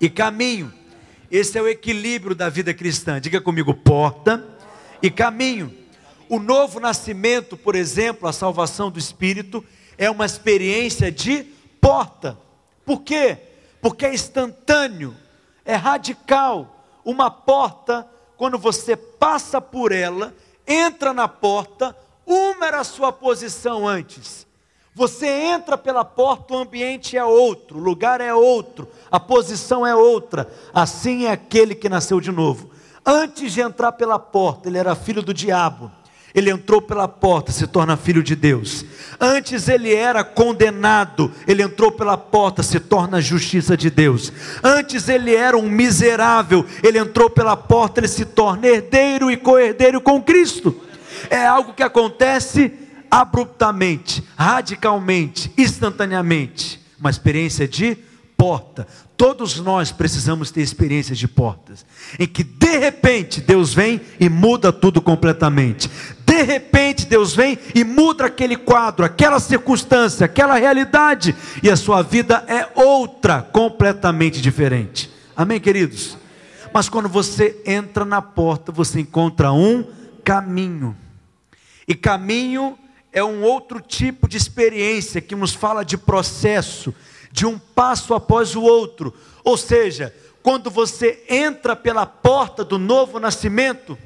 Speaker 1: e caminho. Esse é o equilíbrio da vida cristã. Diga comigo, porta e caminho. O novo nascimento, por exemplo, a salvação do espírito, é uma experiência de porta. Por quê? Porque é instantâneo, é radical. Uma porta, quando você passa por ela, entra na porta, uma era a sua posição antes, você entra pela porta, o ambiente é outro, o lugar é outro, a posição é outra. Assim é aquele que nasceu de novo. Antes de entrar pela porta, ele era filho do diabo. Ele entrou pela porta, se torna filho de Deus. Antes ele era condenado, ele entrou pela porta, se torna justiça de Deus. Antes ele era um miserável, ele entrou pela porta, ele se torna herdeiro e co-herdeiro com Cristo. É algo que acontece abruptamente, radicalmente, instantaneamente. Uma experiência de porta. Todos nós precisamos ter experiências de portas, em que de repente Deus vem e muda tudo completamente. De repente Deus vem e muda aquele quadro, aquela circunstância, aquela realidade, e a sua vida é outra, completamente diferente. Amém, queridos? Mas quando você entra na porta, você encontra um caminho. E caminho é um outro tipo de experiência que nos fala de processo, de um passo após o outro. Ou seja, quando você entra pela porta do novo nascimento,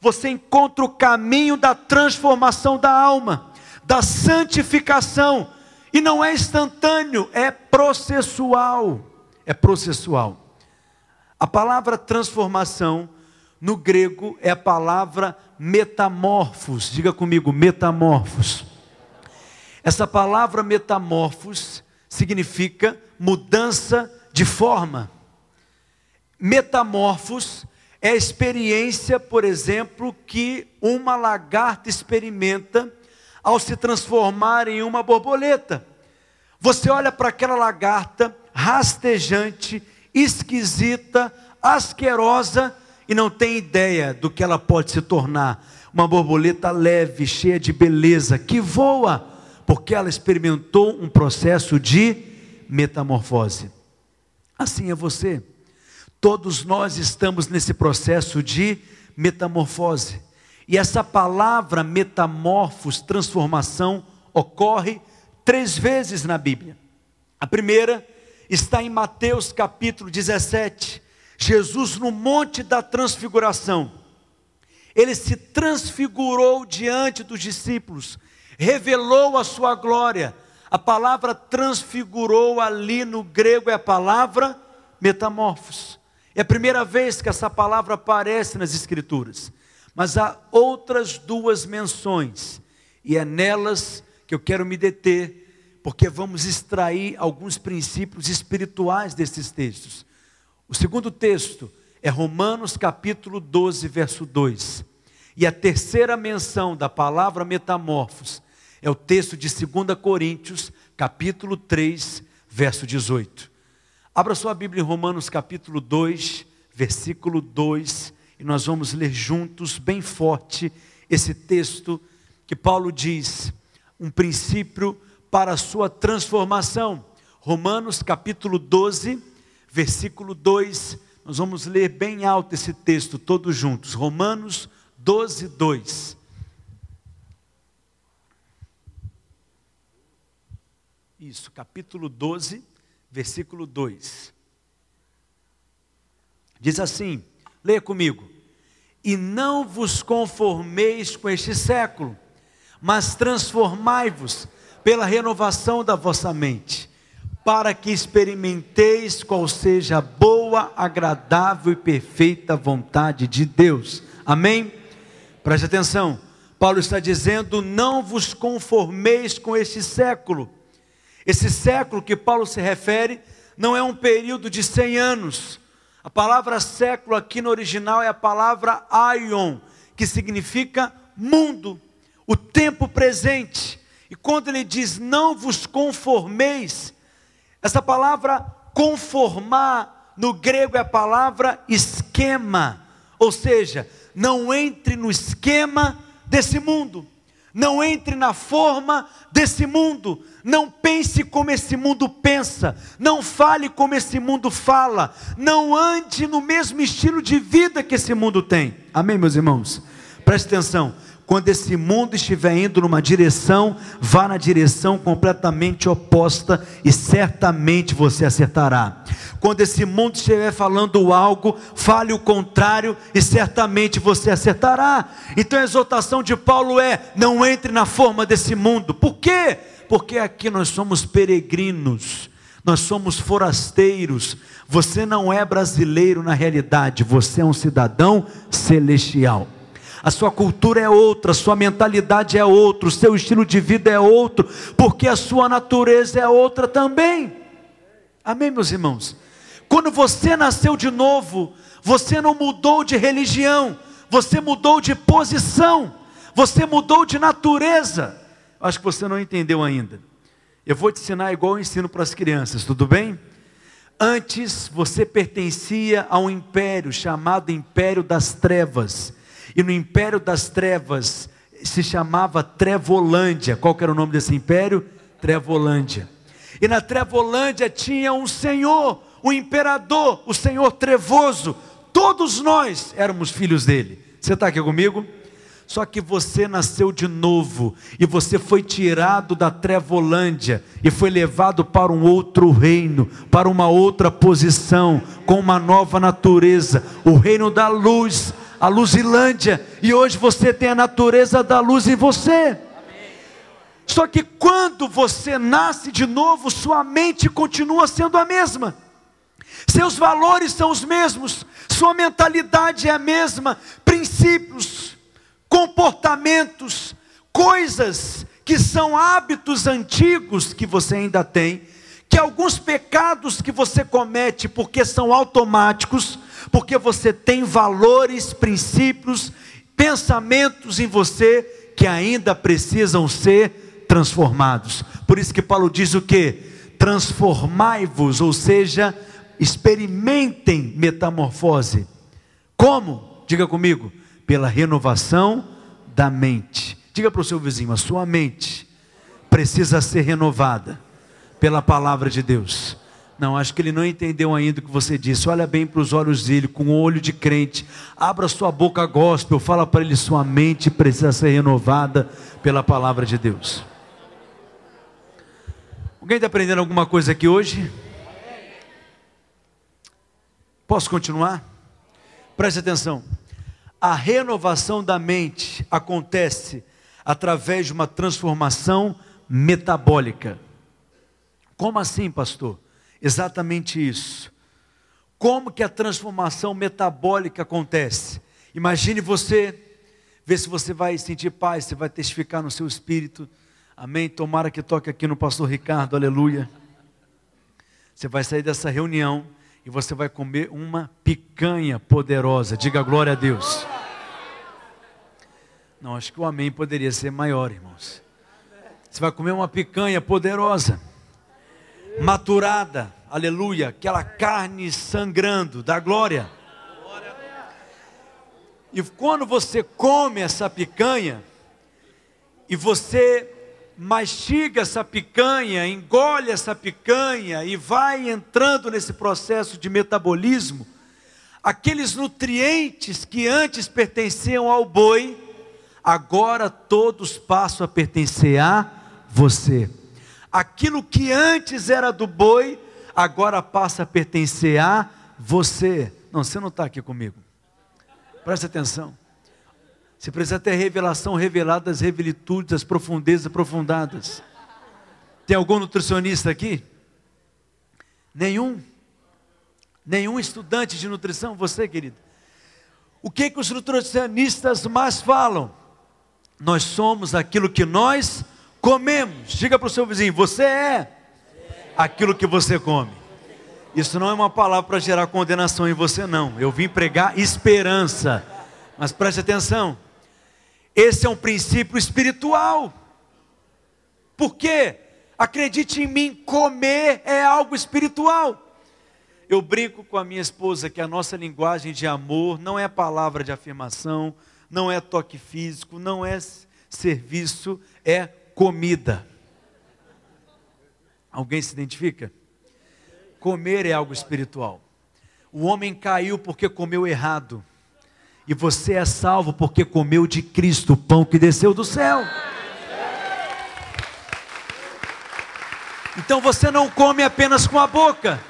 Speaker 1: você encontra o caminho da transformação da alma, da santificação, e não é instantâneo, é processual. É processual. A palavra transformação no grego é a palavra metamorfos. Diga comigo, metamorfos. Essa palavra metamorfos significa mudança de forma. Metamorfos é a experiência, por exemplo, que uma lagarta experimenta ao se transformar em uma borboleta. Você olha para aquela lagarta rastejante, esquisita, asquerosa e não tem ideia do que ela pode se tornar. Uma borboleta leve, cheia de beleza, que voa, porque ela experimentou um processo de metamorfose. Assim é você. Todos nós estamos nesse processo de metamorfose. E essa palavra metamorfos, transformação, ocorre três vezes na Bíblia. A primeira está em Mateus capítulo 17. Jesus no Monte da Transfiguração. Ele se transfigurou diante dos discípulos, revelou a sua glória. A palavra transfigurou ali no grego é a palavra metamorfos. É a primeira vez que essa palavra aparece nas Escrituras. Mas há outras duas menções, e é nelas que eu quero me deter, porque vamos extrair alguns princípios espirituais desses textos. O segundo texto é Romanos capítulo 12, verso 2. E a terceira menção da palavra metamorfos é o texto de 2 Coríntios, capítulo 3, verso 18. Abra sua Bíblia em Romanos capítulo 2, versículo 2, e nós vamos ler juntos, bem forte, esse texto que Paulo diz, um princípio para a sua transformação. Romanos capítulo 12, versículo 2, nós vamos ler bem alto esse texto, todos juntos. Romanos 12, 2. Isso, capítulo 12, versículo 2. Diz assim: leia comigo. E não vos conformeis com este século, mas transformai-vos pela renovação da vossa mente, para que experimenteis qual seja a boa, agradável e perfeita vontade de Deus. Amém? Preste atenção. Paulo está dizendo: não vos conformeis com este século esse século que Paulo se refere não é um período de 100 anos. A palavra século aqui no original é a palavra aion, que significa mundo, o tempo presente. E quando ele diz não vos conformeis, essa palavra conformar no grego é a palavra esquema, ou seja, não entre no esquema desse mundo. Não entre na forma desse mundo. Não pense como esse mundo pensa. Não fale como esse mundo fala. Não ande no mesmo estilo de vida que esse mundo tem. Amém, meus irmãos? Preste atenção. Quando esse mundo estiver indo numa direção, vá na direção completamente oposta e certamente você acertará. Quando esse mundo estiver falando algo, fale o contrário e certamente você acertará. Então a exortação de Paulo é: não entre na forma desse mundo. Por quê? Porque aqui nós somos peregrinos. Nós somos forasteiros. Você não é brasileiro na realidade, você é um cidadão celestial a sua cultura é outra, a sua mentalidade é outra, o seu estilo de vida é outro, porque a sua natureza é outra também. Amém, meus irmãos? Quando você nasceu de novo, você não mudou de religião, você mudou de posição, você mudou de natureza. Acho que você não entendeu ainda. Eu vou te ensinar igual eu ensino para as crianças, tudo bem? Antes você pertencia a um império chamado Império das Trevas e no império das trevas se chamava Trevolândia. Qual era o nome desse império? Trevolândia. E na Trevolândia tinha um senhor, um imperador, o senhor trevoso. Todos nós éramos filhos dele. Você está aqui comigo? Só que você nasceu de novo e você foi tirado da Trevolândia e foi levado para um outro reino, para uma outra posição, com uma nova natureza, o reino da luz, a Luzilândia, e hoje você tem a natureza da luz em você. Só que quando você nasce de novo, sua mente continua sendo a mesma. Seus valores são os mesmos, sua mentalidade é a mesma, princípios, comportamentos, coisas que são hábitos antigos que você ainda tem, que alguns pecados que você comete porque são automáticos, porque você tem valores, princípios, pensamentos em você que ainda precisam ser transformados. Por isso que Paulo diz o que? Transformai-vos, ou seja, experimentem metamorfose. Como? Diga comigo, pela renovação da mente. Diga para o seu vizinho, a sua mente precisa ser renovada pela palavra de Deus. Não, acho que ele não entendeu ainda o que você disse. Olha bem para os olhos dele, com o olho de crente. Abra sua boca gospel, fala para ele: sua mente precisa ser renovada pela palavra de Deus. Alguém está aprendendo alguma coisa aqui hoje? Posso continuar? Preste atenção. A renovação da mente acontece através de uma transformação metabólica. Como assim, pastor? Exatamente isso. Como que a transformação metabólica acontece? Imagine você, ver se você vai sentir paz, você vai testificar no seu espírito. Amém? Tomara que toque aqui no pastor Ricardo, aleluia. Você vai sair dessa reunião e você vai comer uma picanha poderosa. Diga glória a Deus. Não, acho que o amém poderia ser maior, irmãos. Você vai comer uma picanha poderosa maturada, aleluia, aquela carne sangrando da glória. E quando você come essa picanha, e você mastiga essa picanha, engole essa picanha e vai entrando nesse processo de metabolismo, aqueles nutrientes que antes pertenciam ao boi, agora todos passam a pertencer a você. Aquilo que antes era do boi, agora passa a pertencer a você. Não, você não está aqui comigo. Preste atenção. Você precisa ter revelação revelada das revelitudes, das profundezas aprofundadas. Tem algum nutricionista aqui? Nenhum? Nenhum estudante de nutrição? Você, querido? O que, que os nutricionistas mais falam? Nós somos aquilo que nós comemos. Diga para o seu vizinho: você é aquilo que você come. Isso não é uma palavra para gerar condenação em você, não. Eu vim pregar esperança. Mas preste atenção: esse é um princípio espiritual. Por quê? Acredite em mim, comer é algo espiritual. Eu brinco com a minha esposa que a nossa linguagem de amor não é palavra de afirmação, não é toque físico, não é serviço, é comida. Alguém se identifica? Comer é algo espiritual. O homem caiu porque comeu errado. E você é salvo porque comeu de Cristo o pão que desceu do céu. Então você não come apenas com a boca.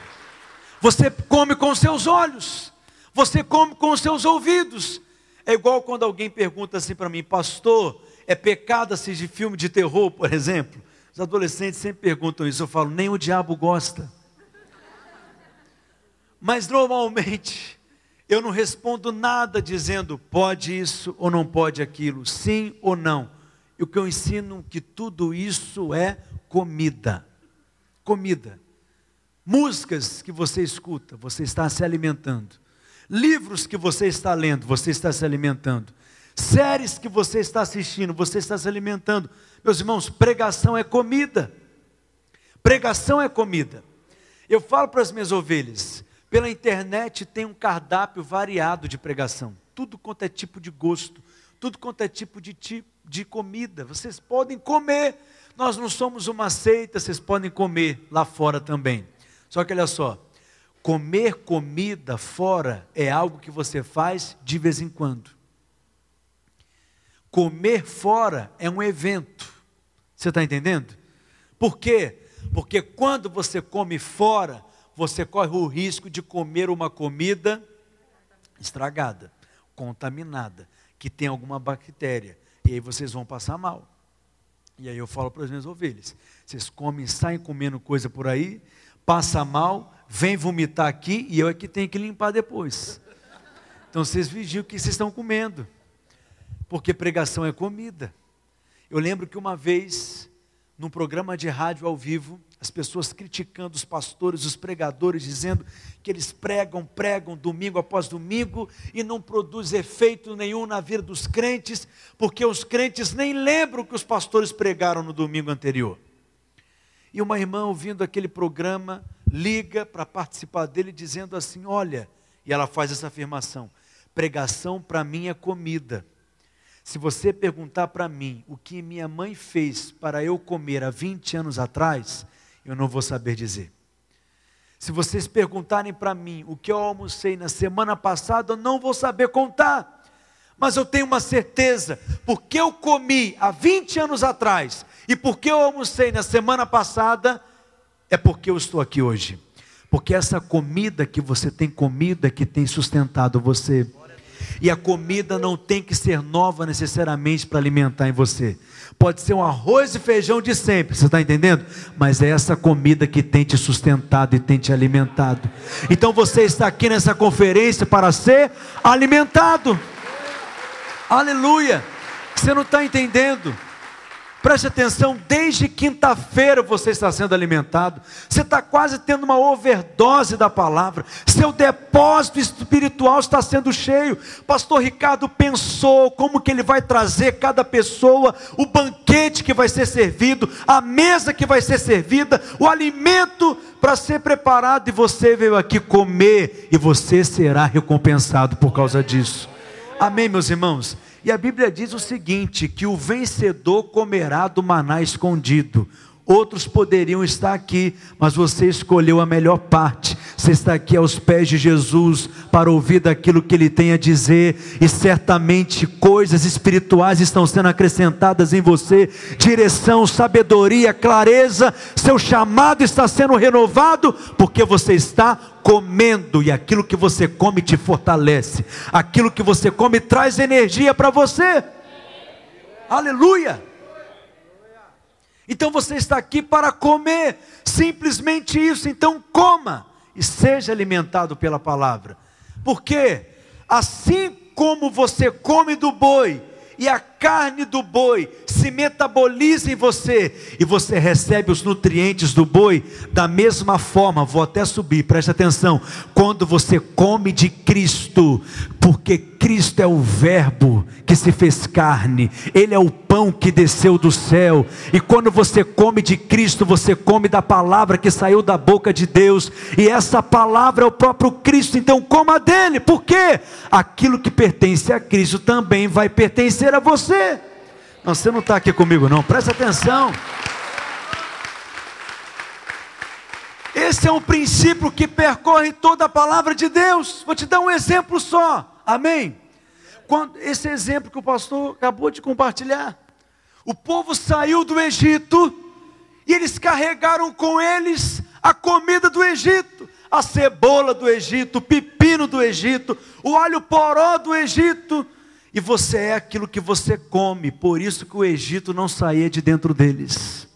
Speaker 1: Você come com os seus olhos. Você come com os seus ouvidos. É igual quando alguém pergunta assim para mim, pastor, é pecado assistir filme de terror, por exemplo? Os adolescentes sempre perguntam isso. Eu falo, nem o diabo gosta. Mas normalmente, eu não respondo nada dizendo pode isso ou não pode aquilo, sim ou não. E o que eu ensino é que tudo isso é comida. Comida. Músicas que você escuta, você está se alimentando. Livros que você está lendo, você está se alimentando séries que você está assistindo, você está se alimentando. Meus irmãos, pregação é comida. Pregação é comida. Eu falo para as minhas ovelhas, pela internet tem um cardápio variado de pregação. Tudo quanto é tipo de gosto, tudo quanto é tipo de, tipo de comida. Vocês podem comer. Nós não somos uma seita, vocês podem comer lá fora também. Só que olha só, comer comida fora é algo que você faz de vez em quando. Comer fora é um evento. Você está entendendo? Por quê? Porque quando você come fora, você corre o risco de comer uma comida estragada, contaminada, que tem alguma bactéria. E aí vocês vão passar mal. E aí eu falo para as minhas ovelhas: vocês comem, saem comendo coisa por aí, passa mal, vem vomitar aqui e eu é que tenho que limpar depois. Então vocês vigiam o que vocês estão comendo porque pregação é comida. Eu lembro que uma vez, num programa de rádio ao vivo, as pessoas criticando os pastores, os pregadores, dizendo que eles pregam, pregam domingo após domingo e não produz efeito nenhum na vida dos crentes, porque os crentes nem lembram que os pastores pregaram no domingo anterior. E uma irmã ouvindo aquele programa liga para participar dele dizendo assim: "Olha", e ela faz essa afirmação: "Pregação para mim é comida". Se você perguntar para mim o que minha mãe fez para eu comer há 20 anos atrás, eu não vou saber dizer. Se vocês perguntarem para mim o que eu almocei na semana passada, eu não vou saber contar. Mas eu tenho uma certeza, porque eu comi há 20 anos atrás e porque eu almocei na semana passada, é porque eu estou aqui hoje. Porque essa comida que você tem comido é que tem sustentado você. E a comida não tem que ser nova necessariamente para alimentar em você. Pode ser um arroz e feijão de sempre, você está entendendo? Mas é essa comida que tem te sustentado e tem te alimentado. Então você está aqui nessa conferência para ser alimentado. Aleluia! Você não está entendendo? Preste atenção, desde quinta-feira você está sendo alimentado, você está quase tendo uma overdose da palavra, seu depósito espiritual está sendo cheio. Pastor Ricardo pensou como que ele vai trazer cada pessoa, o banquete que vai ser servido, a mesa que vai ser servida, o alimento para ser preparado, e você veio aqui comer, e você será recompensado por causa disso. Amém, meus irmãos? E a Bíblia diz o seguinte: que o vencedor comerá do maná escondido. Outros poderiam estar aqui, mas você escolheu a melhor parte. Você está aqui aos pés de Jesus para ouvir daquilo que ele tem a dizer, e certamente coisas espirituais estão sendo acrescentadas em você direção, sabedoria, clareza. Seu chamado está sendo renovado, porque você está comendo, e aquilo que você come te fortalece, aquilo que você come traz energia para você. Aleluia! Então você está aqui para comer, simplesmente isso. Então coma e seja alimentado pela palavra. Porque assim como você come do boi e a carne do boi se metaboliza em você e você recebe os nutrientes do boi, da mesma forma, vou até subir, preste atenção, quando você come de Cristo, porque Cristo é o Verbo que se fez carne, Ele é o pão que desceu do céu, e quando você come de Cristo, você come da palavra que saiu da boca de Deus, e essa palavra é o próprio Cristo, então coma dele, porque aquilo que pertence a Cristo também vai pertencer a você. Não, você não está aqui comigo, não, presta atenção. Esse é um princípio que percorre toda a palavra de Deus. Vou te dar um exemplo só. Amém? Quando, esse exemplo que o pastor acabou de compartilhar. O povo saiu do Egito e eles carregaram com eles a comida do Egito, a cebola do Egito, o pepino do Egito, o alho poró do Egito. E você é aquilo que você come, por isso que o Egito não saía de dentro deles.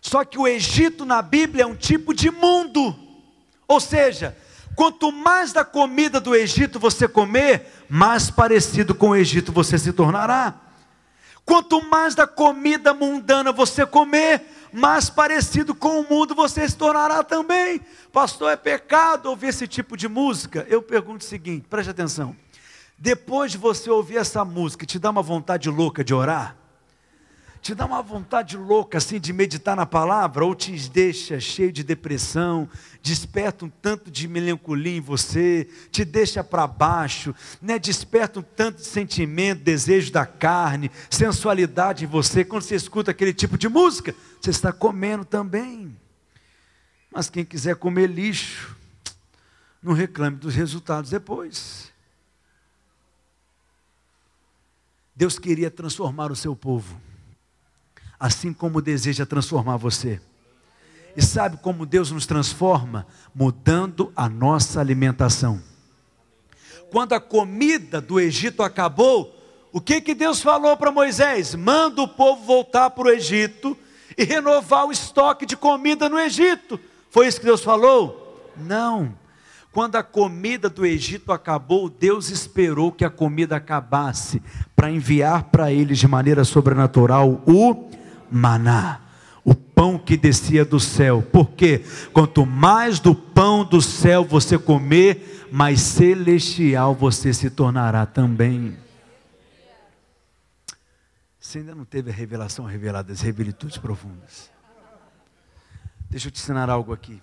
Speaker 1: Só que o Egito na Bíblia é um tipo de mundo. Ou seja, quanto mais da comida do Egito você comer, mais parecido com o Egito você se tornará. Quanto mais da comida mundana você comer, mais parecido com o mundo você se tornará também. Pastor, é pecado ouvir esse tipo de música? Eu pergunto o seguinte, preste atenção. Depois de você ouvir essa música, te dá uma vontade louca de orar? te dá uma vontade louca assim de meditar na palavra, ou te deixa cheio de depressão, desperta um tanto de melancolia em você, te deixa para baixo, né? desperta um tanto de sentimento, desejo da carne, sensualidade em você. Quando você escuta aquele tipo de música, você está comendo também. Mas quem quiser comer lixo, não reclame dos resultados depois. Deus queria transformar o seu povo assim como deseja transformar você. E sabe como Deus nos transforma? Mudando a nossa alimentação. Quando a comida do Egito acabou, o que, que Deus falou para Moisés? Manda o povo voltar para o Egito e renovar o estoque de comida no Egito. Foi isso que Deus falou? Não. Quando a comida do Egito acabou, Deus esperou que a comida acabasse para enviar para eles de maneira sobrenatural o maná, o pão que descia do céu. Porque quanto mais do pão do céu você comer, mais celestial você se tornará também. Você ainda não teve a revelação revelada das revelitudes profundas. Deixa eu te ensinar algo aqui.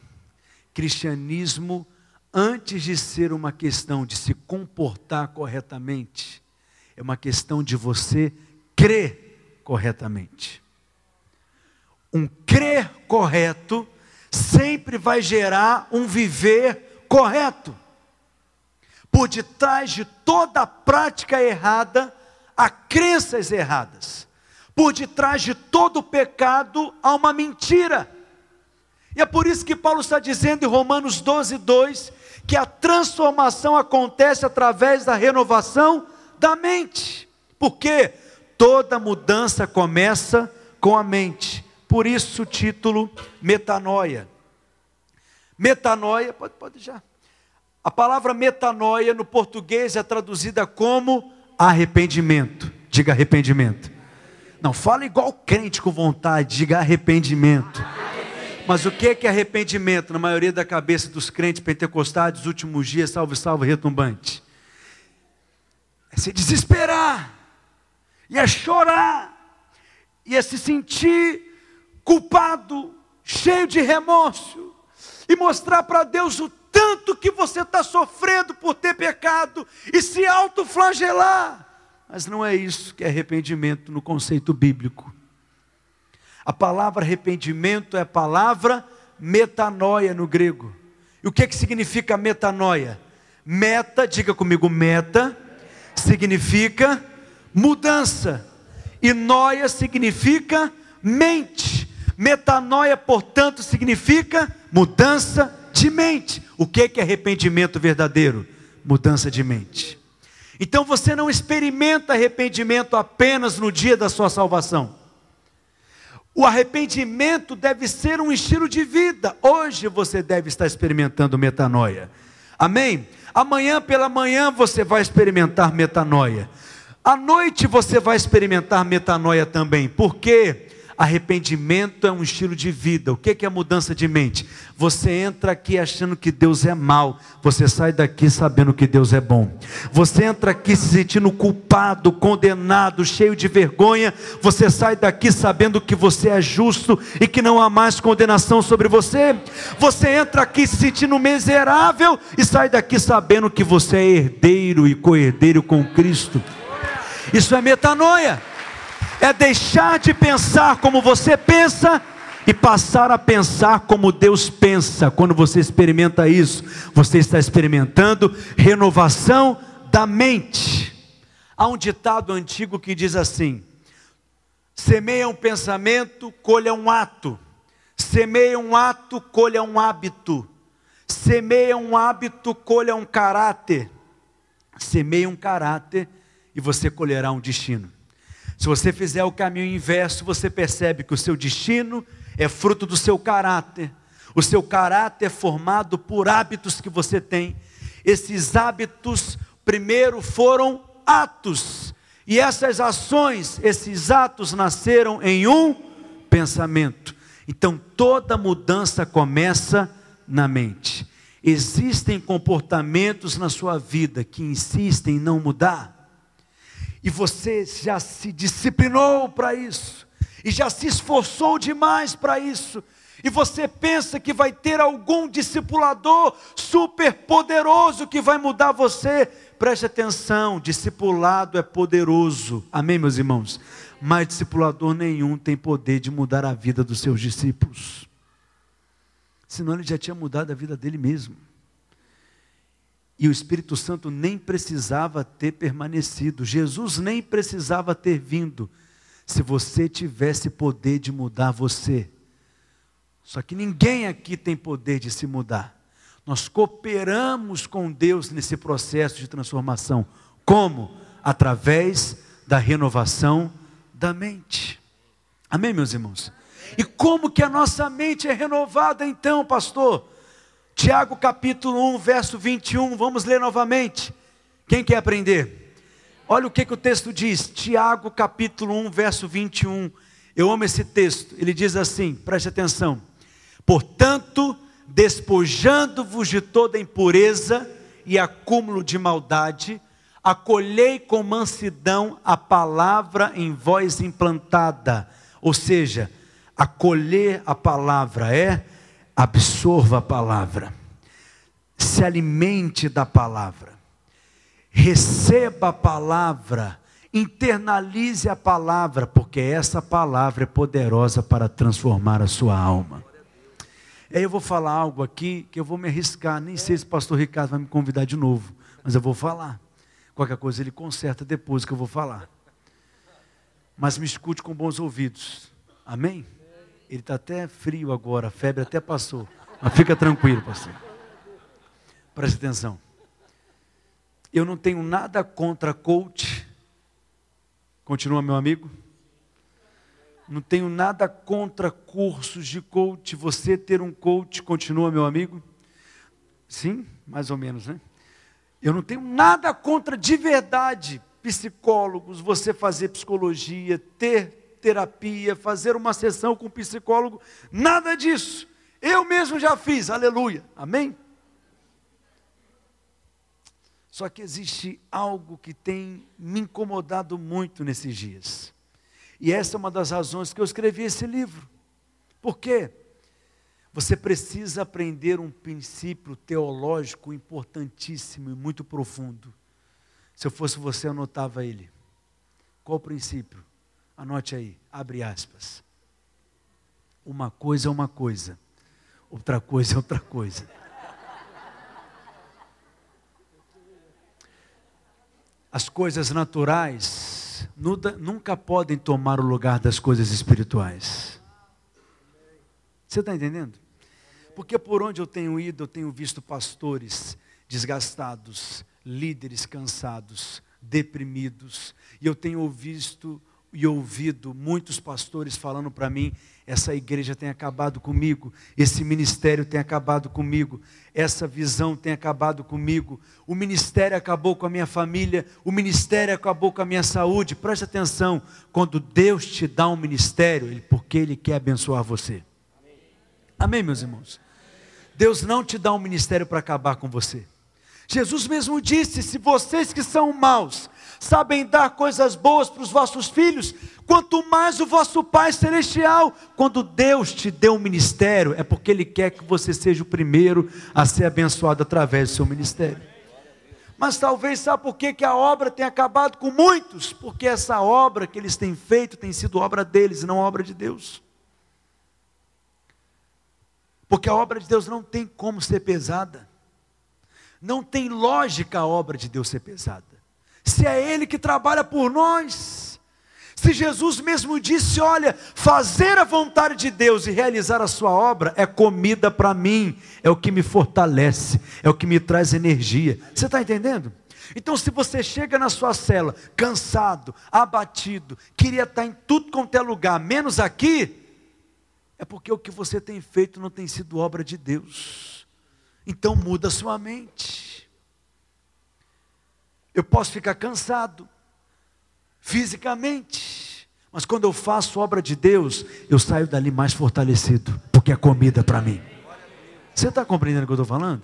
Speaker 1: Cristianismo, antes de ser uma questão de se comportar corretamente, é uma questão de você crer corretamente. Um crer correto sempre vai gerar um viver correto. Por detrás de toda prática errada, há crenças erradas. Por detrás de todo pecado, há uma mentira. E é por isso que Paulo está dizendo em Romanos 12, 2, que a transformação acontece através da renovação da mente. Porque toda mudança começa com a mente. Por isso o título metanoia. Metanoia, pode, pode já. A palavra metanoia no português é traduzida como arrependimento. Diga arrependimento. Não, fala igual crente com vontade, diga arrependimento. Mas o que é arrependimento na maioria da cabeça dos crentes pentecostais dos últimos dias, salve, salve, retumbante? É se desesperar, e é chorar, e é se sentir culpado, cheio de remorso, e mostrar para Deus o tanto que você está sofrendo por ter pecado, e se autoflagelar. Mas não é isso que é arrependimento no conceito bíblico. A palavra arrependimento é a palavra metanoia no grego. E o que, que significa metanoia? Meta, diga comigo, meta, significa mudança. E noia significa mente. Metanoia, portanto, significa mudança de mente. O que é arrependimento verdadeiro? Mudança de mente. Então você não experimenta arrependimento apenas no dia da sua salvação. O arrependimento deve ser um estilo de vida. Hoje você deve estar experimentando metanoia. Amém? Amanhã pela manhã você vai experimentar metanoia. À noite você vai experimentar metanoia também. Por quê? Arrependimento é um estilo de vida. O que é mudança de mente? Você entra aqui achando que Deus é mal, você sai daqui sabendo que Deus é bom. Você entra aqui se sentindo culpado, condenado, cheio de vergonha, você sai daqui sabendo que você é justo e que não há mais condenação sobre você. Você entra aqui se sentindo miserável e sai daqui sabendo que você é herdeiro e co-herdeiro com Cristo. Isso é metanoia é deixar de pensar como você pensa e passar a pensar como Deus pensa. Quando você experimenta isso, você está experimentando renovação da mente. Há um ditado antigo que diz assim: semeia um pensamento, colha um ato. Semeia um ato, colha um hábito. Semeia um hábito, colha um caráter. Semeia um caráter e você colherá um destino. Se você fizer o caminho inverso, você percebe que o seu destino é fruto do seu caráter. O seu caráter é formado por hábitos que você tem. Esses hábitos, primeiro, foram atos. E essas ações, esses atos nasceram em um pensamento. Então toda mudança começa na mente. Existem comportamentos na sua vida que insistem em não mudar e você já se disciplinou para isso, e já se esforçou demais para isso, e você pensa que vai ter algum discipulador super poderoso que vai mudar você, preste atenção: discipulado é poderoso, amém, meus irmãos? Mas discipulador nenhum tem poder de mudar a vida dos seus discípulos, senão ele já tinha mudado a vida dele mesmo. E o Espírito Santo nem precisava ter permanecido, Jesus nem precisava ter vindo, se você tivesse poder de mudar você. Só que ninguém aqui tem poder de se mudar. Nós cooperamos com Deus nesse processo de transformação. Como? Através da renovação da mente. Amém, meus irmãos? E como que a nossa mente é renovada então, pastor? Tiago capítulo 1, verso 21, vamos ler novamente. Quem quer aprender? Olha o que, que o texto diz, Tiago capítulo 1, verso 21. Eu amo esse texto. Ele diz assim: preste atenção. Portanto, despojando-vos de toda impureza e acúmulo de maldade, acolhei com mansidão a palavra em voz implantada. Ou seja, acolher a palavra é absorva a palavra, se alimente da palavra, receba a palavra, internalize a palavra, porque essa palavra é poderosa para transformar a sua alma. Aí eu vou falar algo aqui que eu vou me arriscar, nem sei se o pastor Ricardo vai me convidar de novo, mas eu vou falar. Qualquer coisa ele conserta depois que eu vou falar. Mas me escute com bons ouvidos. Amém? Ele está até frio agora, a febre até passou. Mas fica tranquilo, pastor. Preste atenção. Eu não tenho nada contra coach. Continua, meu amigo? Não tenho nada contra cursos de coach. Você ter um coach, continua, meu amigo? Sim, mais ou menos, né? Eu não tenho nada contra de verdade psicólogos, você fazer psicologia, ter terapia, fazer uma sessão com psicólogo, nada disso. Eu mesmo já fiz, aleluia, amém? Só que existe algo que tem me incomodado muito nesses dias. E essa é uma das razões que eu escrevi esse livro. Por quê? Você precisa aprender um princípio teológico importantíssimo e muito profundo. Se eu fosse você, anotava ele. Qual o princípio? Anote aí, abre aspas. Uma coisa é uma coisa, outra coisa é outra coisa. As coisas naturais nunca podem tomar o lugar das coisas espirituais. Você está entendendo? Porque por onde eu tenho ido, eu tenho visto pastores desgastados, líderes cansados, deprimidos, e eu tenho visto e ouvido muitos pastores falando para mim: essa igreja tem acabado comigo, esse ministério tem acabado comigo, essa visão tem acabado comigo, o ministério acabou com a minha família, o ministério acabou com a minha saúde. Preste atenção: quando Deus te dá um ministério, porque Ele quer abençoar você. Amém, meus irmãos? Deus não te dá um ministério para acabar com você. Jesus mesmo disse: se vocês que são maus sabem dar coisas boas para os vossos filhos, quanto mais o vosso Pai Celestial, quando Deus te deu um ministério, é porque Ele quer que você seja o primeiro a ser abençoado através do seu ministério. Mas talvez sabe por que, que a obra tem acabado com muitos? Porque essa obra que eles têm feito tem sido obra deles, não obra de Deus. Porque a obra de Deus não tem como ser pesada. Não tem lógica a obra de Deus ser pesada se é Ele que trabalha por nós. Se Jesus mesmo disse: Olha, fazer a vontade de Deus e realizar a Sua obra é comida para mim, é o que me fortalece, é o que me traz energia. Você está entendendo? Então, se você chega na sua cela cansado, abatido, queria estar em tudo quanto é lugar, menos aqui, é porque o que você tem feito não tem sido obra de Deus. Então, muda a sua mente. Eu posso ficar cansado, fisicamente, mas quando eu faço obra de Deus, eu saio dali mais fortalecido, porque é comida para mim. Você está compreendendo o que eu estou falando?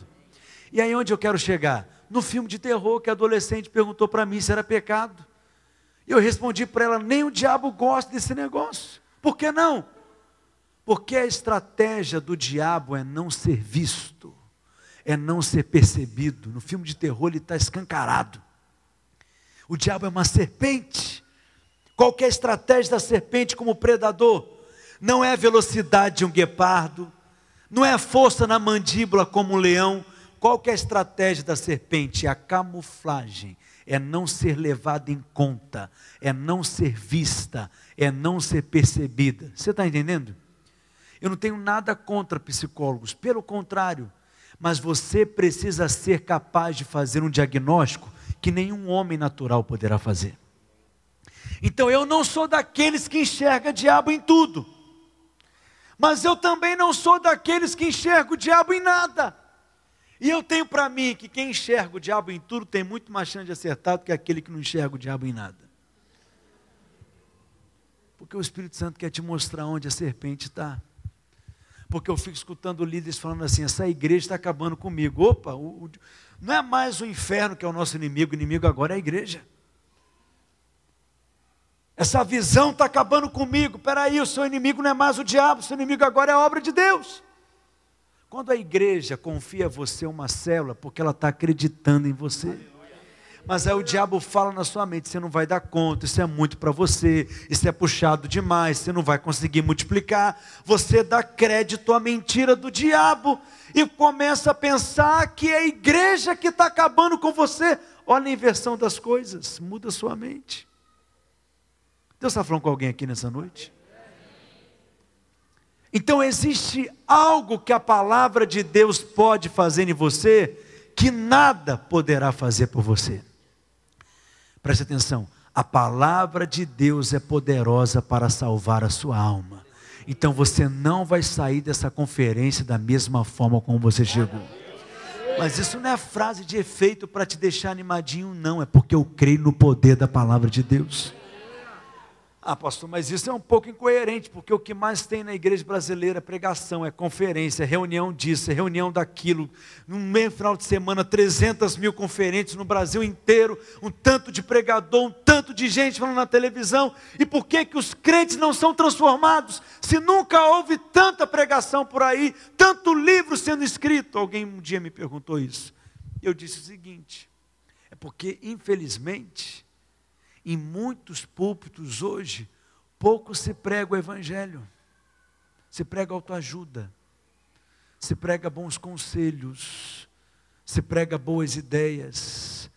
Speaker 1: E aí onde eu quero chegar? No filme de terror que a adolescente perguntou para mim se era pecado. Eu respondi para ela: nem o diabo gosta desse negócio. Por que não? Porque a estratégia do diabo é não ser visto, é não ser percebido. No filme de terror ele está escancarado. O diabo é uma serpente. Qualquer estratégia da serpente como predador não é a velocidade de um guepardo, não é a força na mandíbula como um leão. Qualquer estratégia da serpente é a camuflagem, é não ser levada em conta, é não ser vista, é não ser percebida. Você está entendendo? Eu não tenho nada contra psicólogos, pelo contrário, mas você precisa ser capaz de fazer um diagnóstico que nenhum homem natural poderá fazer. Então eu não sou daqueles que enxerga diabo em tudo. Mas eu também não sou daqueles que enxerga o diabo em nada. E eu tenho para mim que quem enxerga o diabo em tudo tem muito mais chance de acertar do que aquele que não enxerga o diabo em nada. Porque o Espírito Santo quer te mostrar onde a serpente está. Porque eu fico escutando líderes falando assim: essa igreja está acabando comigo. Opa, o, o, não é mais o inferno que é o nosso inimigo, o inimigo agora é a igreja. Essa visão está acabando comigo. Peraí, o seu inimigo não é mais o diabo, o seu inimigo agora é a obra de Deus. Quando a igreja confia a você uma célula, porque ela está acreditando em você. Mas aí o diabo fala na sua mente: você não vai dar conta, isso é muito para você, isso é puxado demais, você não vai conseguir multiplicar. Você dá crédito à mentira do diabo e começa a pensar que é a igreja que está acabando com você. Olha a inversão das coisas, muda sua mente. Deus está falando com alguém aqui nessa noite? Então existe algo que a palavra de Deus pode fazer em você que nada poderá fazer por você. Preste atenção, a palavra de Deus é poderosa para salvar a sua alma. Então você não vai sair dessa conferência da mesma forma como você chegou. Mas isso não é frase de efeito para te deixar animadinho, não. É porque eu creio no poder da palavra de Deus. Ah, pastor, mas isso é um pouco incoerente, porque o que mais tem na igreja brasileira é pregação, é conferência, é reunião disso, é reunião daquilo. No meio final de semana, 300 mil conferências no Brasil inteiro, um tanto de pregador, um tanto de gente falando na televisão. E por que, que os crentes não são transformados? Se nunca houve tanta pregação por aí, tanto livro sendo escrito. Alguém um dia me perguntou isso. Eu disse o seguinte: é porque, infelizmente, em muitos púlpitos hoje, pouco se prega o Evangelho, se prega autoajuda, se prega bons conselhos, se prega boas ideias,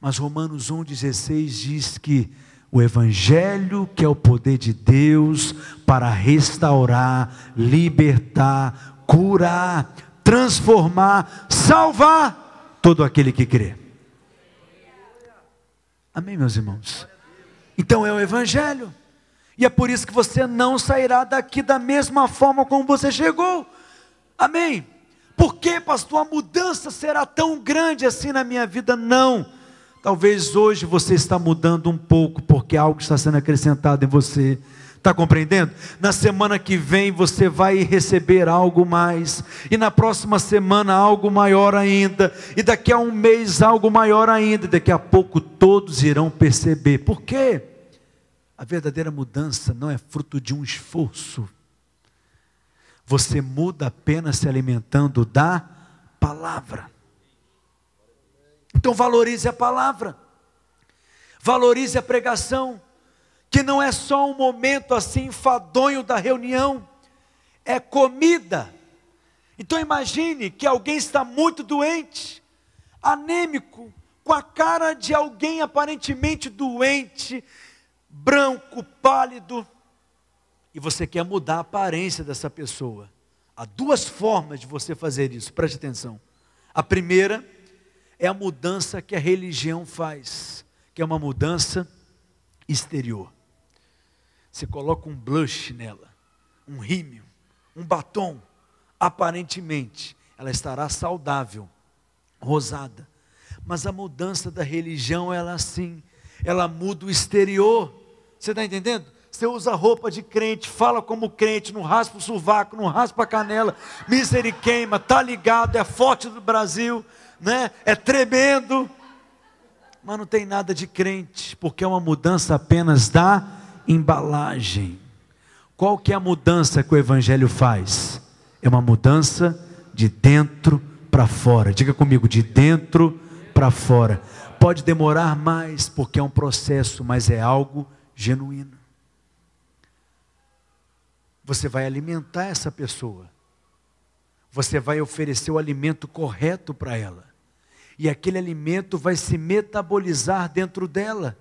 Speaker 1: mas Romanos 1,16 diz que o Evangelho, que é o poder de Deus para restaurar, libertar, curar, transformar, salvar todo aquele que crê. Amém, meus irmãos? Então é o Evangelho. E é por isso que você não sairá daqui da mesma forma como você chegou. Amém? Por que, pastor, a mudança será tão grande assim na minha vida? Não. Talvez hoje você está mudando um pouco, porque algo está sendo acrescentado em você. Está compreendendo? Na semana que vem você vai receber algo mais, e na próxima semana algo maior ainda, e daqui a um mês algo maior ainda, daqui a pouco todos irão perceber. Por quê? A verdadeira mudança não é fruto de um esforço. Você muda apenas se alimentando da palavra. Então valorize a palavra, valorize a pregação que não é só um momento assim enfadonho da reunião, é comida. Então imagine que alguém está muito doente, anêmico, com a cara de alguém aparentemente doente, branco, pálido, e você quer mudar a aparência dessa pessoa. Há duas formas de você fazer isso, preste atenção. A primeira é a mudança que a religião faz, que é uma mudança exterior. Você coloca um blush nela, um rímel, um batom. Aparentemente, ela estará saudável, rosada. Mas a mudança da religião, ela assim, ela muda o exterior. Você está entendendo? Você usa roupa de crente, fala como crente, não raspa o sovaco, não raspa a canela, miseriqueima, tá ligado, é forte do Brasil, né? É tremendo, mas não tem nada de crente, porque é uma mudança apenas da embalagem. Qual que é a mudança que o evangelho faz? É uma mudança de dentro para fora. Diga comigo, de dentro para fora. Pode demorar mais porque é um processo, mas é algo genuíno. Você vai alimentar essa pessoa. Você vai oferecer o alimento correto para ela. E aquele alimento vai se metabolizar dentro dela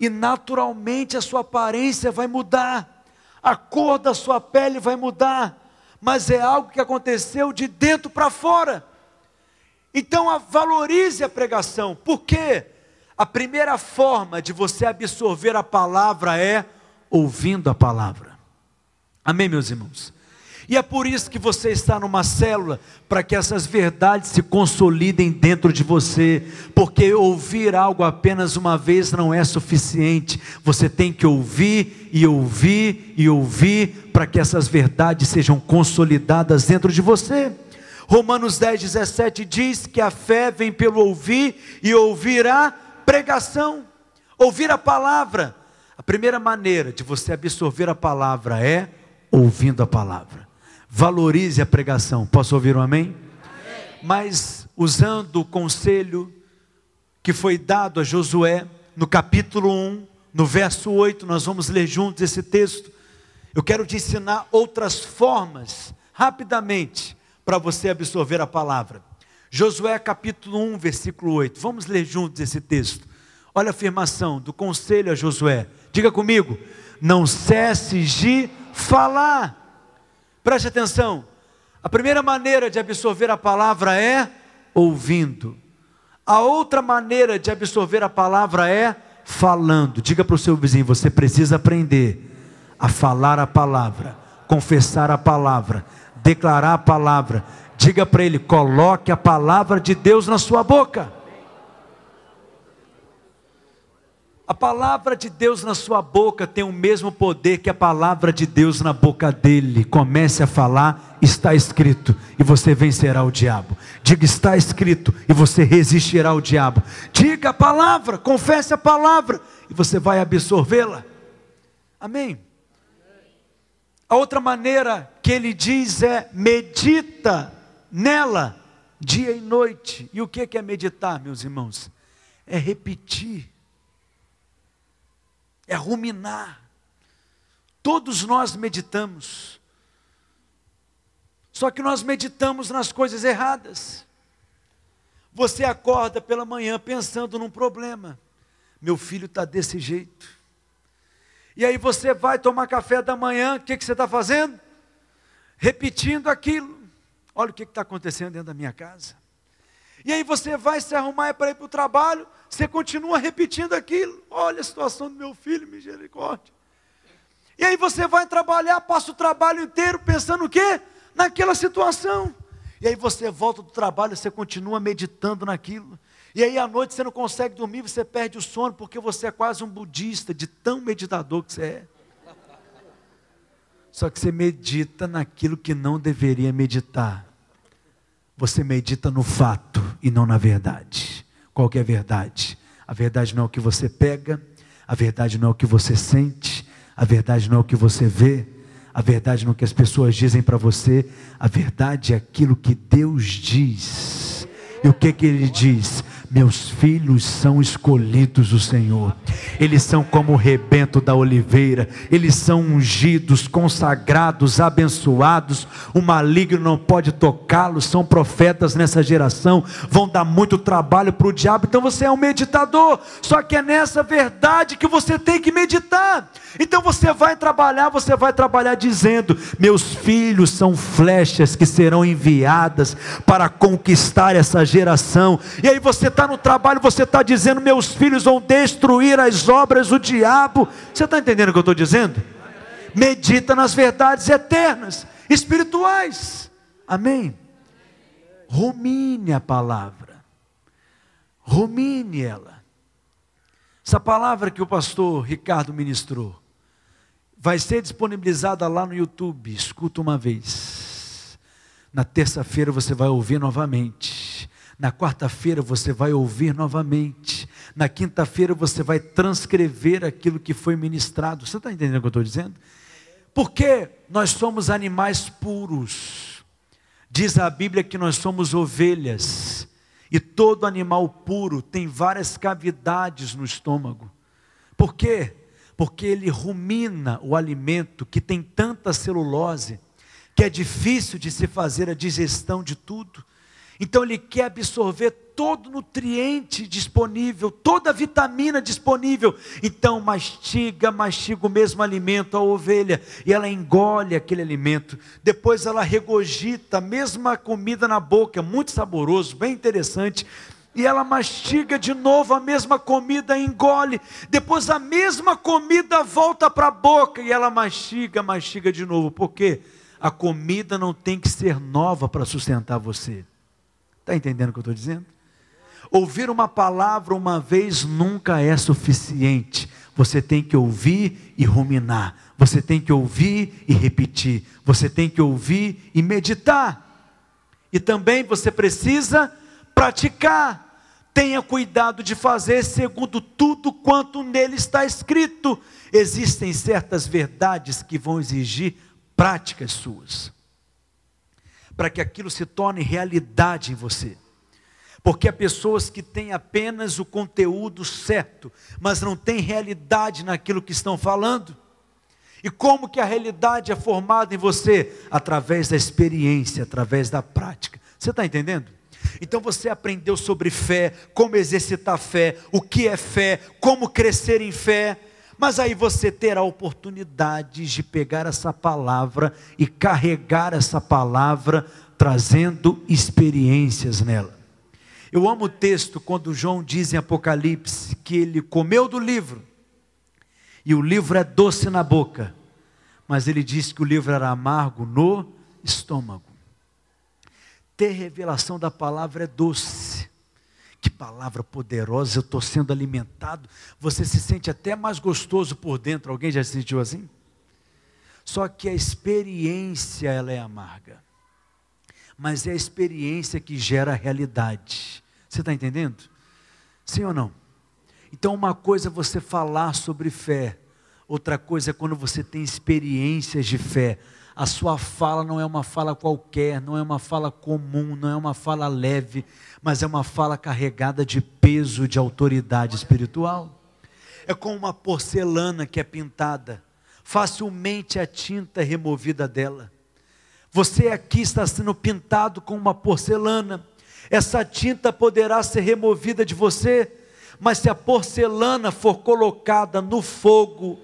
Speaker 1: e naturalmente a sua aparência vai mudar, a cor da sua pele vai mudar, mas é algo que aconteceu de dentro para fora. Então valorize a pregação, porque a primeira forma de você absorver a palavra é ouvindo a palavra. Amém, meus irmãos? E é por isso que você está numa célula, para que essas verdades se consolidem dentro de você, porque ouvir algo apenas uma vez não é suficiente, você tem que ouvir e ouvir e ouvir, para que essas verdades sejam consolidadas dentro de você. Romanos 10, 17 diz que a fé vem pelo ouvir e ouvir a pregação, ouvir a palavra. A primeira maneira de você absorver a palavra é ouvindo a palavra valorize a pregação. Posso ouvir um amém? amém? Mas usando o conselho que foi dado a Josué, no capítulo 1, no verso 8, nós vamos ler juntos esse texto. Eu quero te ensinar outras formas, rapidamente, para você absorver a palavra. Josué capítulo 1, versículo 8. Vamos ler juntos esse texto. Olha a afirmação do conselho a Josué. Diga comigo: não cesses de falar Preste atenção. A primeira maneira de absorver a palavra é ouvindo. A outra maneira de absorver a palavra é falando. Diga para o seu vizinho: você precisa aprender a falar a palavra, confessar a palavra, declarar a palavra. Diga para ele: coloque a palavra de Deus na sua boca. A palavra de Deus na sua boca tem o mesmo poder que a palavra de Deus na boca dele. Comece a falar, está escrito, e você vencerá o diabo. Diga, está escrito, e você resistirá ao diabo. Diga a palavra, confesse a palavra, e você vai absorvê-la. Amém. A outra maneira que ele diz é: medita nela, dia e noite. E o que é meditar, meus irmãos? É repetir é ruminar. Todos nós meditamos. Só que nós meditamos nas coisas erradas. Você acorda pela manhã pensando num problema. Meu filho está desse jeito. E aí você vai tomar café da manhã, o que, que você está fazendo? Repetindo aquilo. Olha o que está acontecendo dentro da minha casa. E aí você vai se arrumar para ir para o trabalho, você continua repetindo aquilo. Olha a situação do meu filho, misericórdia. E aí você vai trabalhar, passa o trabalho inteiro pensando o quê? Naquela situação. E aí você volta do trabalho, você continua meditando naquilo. E aí à noite você não consegue dormir, você perde o sono, porque você é quase um budista, de tão meditador que você é. Só que você medita naquilo que não deveria meditar. Você medita no fato e não na verdade. Qual é a verdade? A verdade não é o que você pega, a verdade não é o que você sente, a verdade não é o que você vê, a verdade não é o que as pessoas dizem para você, a verdade é aquilo que Deus diz. E o que que ele diz? Meus filhos são escolhidos do Senhor, eles são como o rebento da oliveira, eles são ungidos, consagrados, abençoados. O maligno não pode tocá-los, são profetas nessa geração, vão dar muito trabalho para o diabo. Então você é um meditador, só que é nessa verdade que você tem que meditar. Então você vai trabalhar, você vai trabalhar dizendo: Meus filhos são flechas que serão enviadas para conquistar essa geração, e aí você está está no trabalho, você está dizendo: meus filhos vão destruir as obras do diabo. Você está entendendo o que eu estou dizendo? Medita nas verdades eternas, espirituais. Amém? Rumine a palavra, rumine ela. Essa palavra que o pastor Ricardo ministrou vai ser disponibilizada lá no YouTube. Escuta uma vez. Na terça-feira você vai ouvir novamente. Na quarta-feira você vai ouvir novamente. Na quinta-feira você vai transcrever aquilo que foi ministrado. Você está entendendo o que eu estou dizendo? Porque nós somos animais puros. Diz a Bíblia que nós somos ovelhas. E todo animal puro tem várias cavidades no estômago. Por quê? Porque ele rumina o alimento que tem tanta celulose que é difícil de se fazer a digestão de tudo. Então ele quer absorver todo nutriente disponível, toda vitamina disponível. Então mastiga, mastiga o mesmo alimento a ovelha e ela engole aquele alimento. Depois ela regogita a mesma comida na boca, muito saboroso, bem interessante. E ela mastiga de novo a mesma comida, engole. Depois a mesma comida volta para a boca e ela mastiga, mastiga de novo. Por quê? A comida não tem que ser nova para sustentar você. Está entendendo o que eu estou dizendo? Ouvir uma palavra uma vez nunca é suficiente. Você tem que ouvir e ruminar. Você tem que ouvir e repetir. Você tem que ouvir e meditar. E também você precisa praticar. Tenha cuidado de fazer segundo tudo quanto nele está escrito. Existem certas verdades que vão exigir práticas suas, para que aquilo se torne realidade em você. Porque há pessoas que têm apenas o conteúdo certo, mas não têm realidade naquilo que estão falando. E como que a realidade é formada em você? Através da experiência, através da prática. Você está entendendo? Então você aprendeu sobre fé, como exercitar fé, o que é fé, como crescer em fé. Mas aí você terá oportunidade de pegar essa palavra e carregar essa palavra, trazendo experiências nela. Eu amo o texto quando João diz em Apocalipse que ele comeu do livro, e o livro é doce na boca, mas ele diz que o livro era amargo no estômago. Ter revelação da palavra é doce. Que palavra poderosa, eu estou sendo alimentado. Você se sente até mais gostoso por dentro. Alguém já se sentiu assim? Só que a experiência ela é amarga mas é a experiência que gera a realidade. Você está entendendo? Sim ou não? Então, uma coisa é você falar sobre fé, outra coisa é quando você tem experiências de fé. A sua fala não é uma fala qualquer, não é uma fala comum, não é uma fala leve, mas é uma fala carregada de peso, de autoridade espiritual. É como uma porcelana que é pintada, facilmente a tinta é removida dela. Você aqui está sendo pintado com uma porcelana. Essa tinta poderá ser removida de você, mas se a porcelana for colocada no fogo,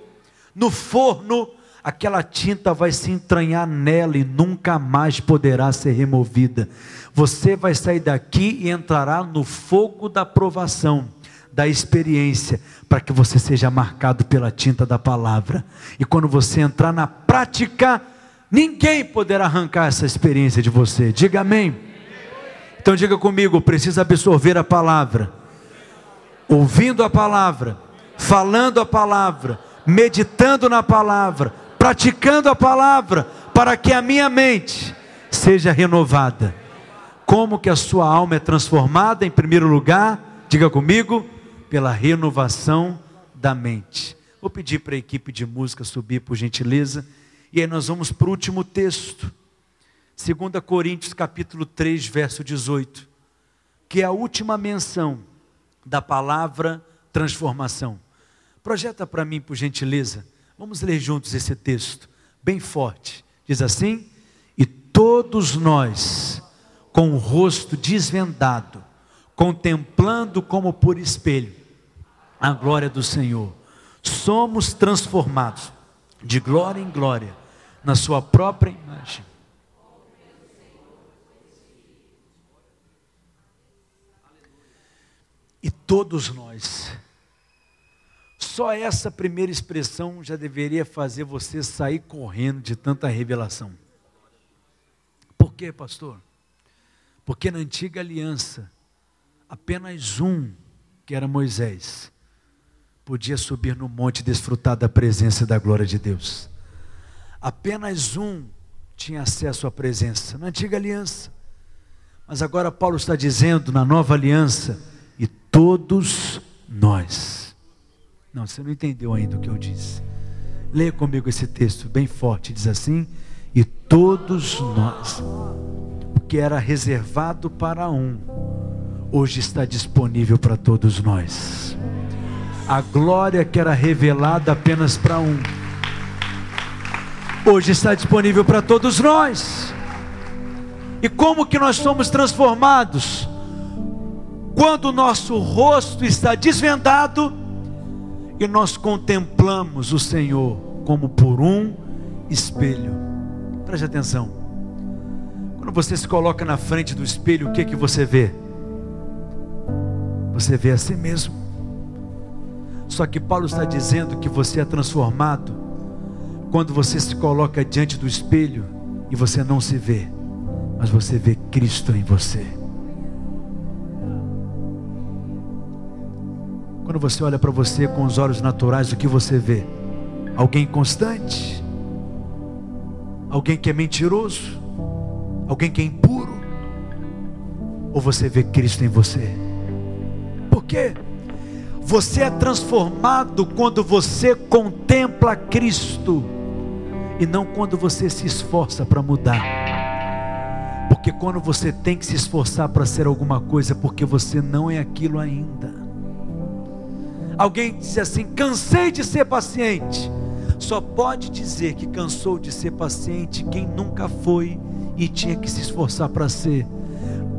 Speaker 1: no forno, aquela tinta vai se entranhar nela e nunca mais poderá ser removida. Você vai sair daqui e entrará no fogo da provação, da experiência, para que você seja marcado pela tinta da palavra. E quando você entrar na prática, Ninguém poderá arrancar essa experiência de você. Diga amém. Então diga comigo, precisa absorver a palavra. Ouvindo a palavra, falando a palavra, meditando na palavra, praticando a palavra, para que a minha mente seja renovada. Como que a sua alma é transformada em primeiro lugar? Diga comigo, pela renovação da mente. Vou pedir para a equipe de música subir por gentileza. E aí nós vamos para o último texto, 2 Coríntios capítulo 3, verso 18, que é a última menção da palavra transformação. Projeta para mim, por gentileza. Vamos ler juntos esse texto, bem forte. Diz assim: E todos nós, com o rosto desvendado, contemplando como por espelho a glória do Senhor, somos transformados de glória em glória, na sua própria imagem. E todos nós, só essa primeira expressão já deveria fazer você sair correndo de tanta revelação. Por quê, pastor? Porque na antiga aliança, apenas um, que era Moisés, podia subir no monte e desfrutar da presença e da glória de Deus. Apenas um tinha acesso à presença, na antiga aliança. Mas agora Paulo está dizendo na nova aliança, e todos nós. Não, você não entendeu ainda o que eu disse. Leia comigo esse texto bem forte, diz assim: E todos nós, o que era reservado para um, hoje está disponível para todos nós a glória que era revelada apenas para um, hoje está disponível para todos nós. E como que nós somos transformados? Quando o nosso rosto está desvendado e nós contemplamos o Senhor como por um espelho. Preste atenção. Quando você se coloca na frente do espelho, o que que você vê? Você vê a si mesmo. Só que Paulo está dizendo que você é transformado quando você se coloca diante do espelho e você não se vê, mas você vê Cristo em você. Quando você olha para você com os olhos naturais, o que você vê? Alguém constante? Alguém que é mentiroso? Alguém que é impuro? Ou você vê Cristo em você? Por quê? Você é transformado quando você contempla Cristo e não quando você se esforça para mudar. Porque quando você tem que se esforçar para ser alguma coisa, é porque você não é aquilo ainda. Alguém diz assim: cansei de ser paciente. Só pode dizer que cansou de ser paciente quem nunca foi e tinha que se esforçar para ser.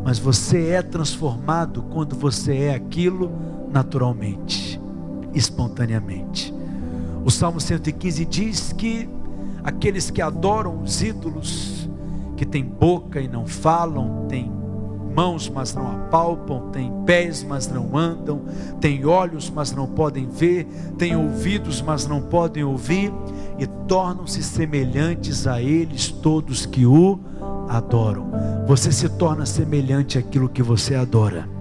Speaker 1: Mas você é transformado quando você é aquilo naturalmente, espontaneamente. O Salmo 115 diz que aqueles que adoram os ídolos, que têm boca e não falam, têm mãos, mas não apalpam, têm pés, mas não andam, têm olhos, mas não podem ver, têm ouvidos, mas não podem ouvir, e tornam-se semelhantes a eles todos que o adoram. Você se torna semelhante àquilo que você adora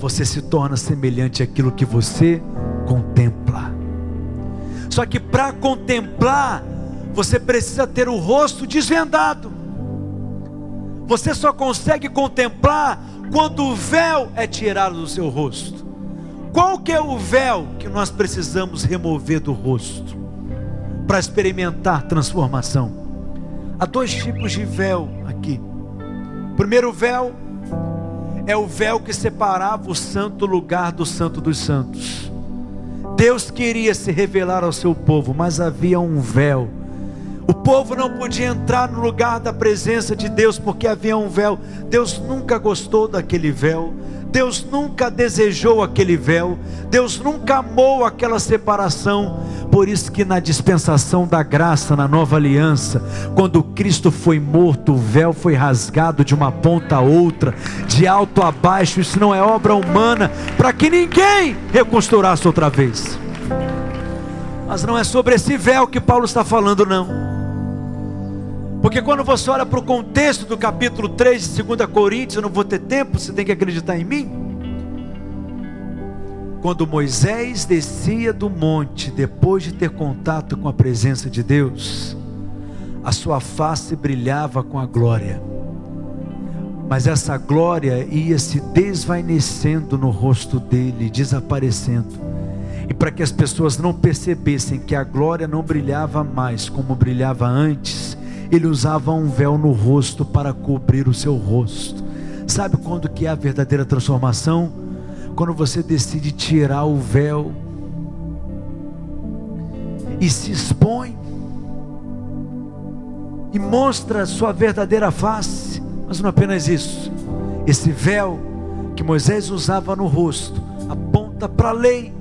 Speaker 1: você se torna semelhante àquilo que você contempla. Só que para contemplar, você precisa ter o rosto desvendado. Você só consegue contemplar quando o véu é tirado do seu rosto. Qual que é o véu que nós precisamos remover do rosto para experimentar transformação? Há dois tipos de véu aqui. Primeiro véu é o véu que separava o santo lugar do santo dos santos. Deus queria se revelar ao seu povo, mas havia um véu. O povo não podia entrar no lugar da presença de Deus porque havia um véu. Deus nunca gostou daquele véu. Deus nunca desejou aquele véu, Deus nunca amou aquela separação. Por isso que na dispensação da graça, na nova aliança, quando Cristo foi morto, o véu foi rasgado de uma ponta a outra, de alto a baixo. Isso não é obra humana, para que ninguém reconstrurasse outra vez. Mas não é sobre esse véu que Paulo está falando, não. Porque quando você olha para o contexto do capítulo 3 de 2 Coríntios, eu não vou ter tempo, você tem que acreditar em mim. Quando Moisés descia do monte, depois de ter contato com a presença de Deus, a sua face brilhava com a glória, mas essa glória ia se desvanecendo no rosto dele, desaparecendo. E para que as pessoas não percebessem que a glória não brilhava mais como brilhava antes, ele usava um véu no rosto para cobrir o seu rosto. Sabe quando que é a verdadeira transformação? Quando você decide tirar o véu e se expõe e mostra a sua verdadeira face. Mas não apenas isso. Esse véu que Moisés usava no rosto aponta para a lei.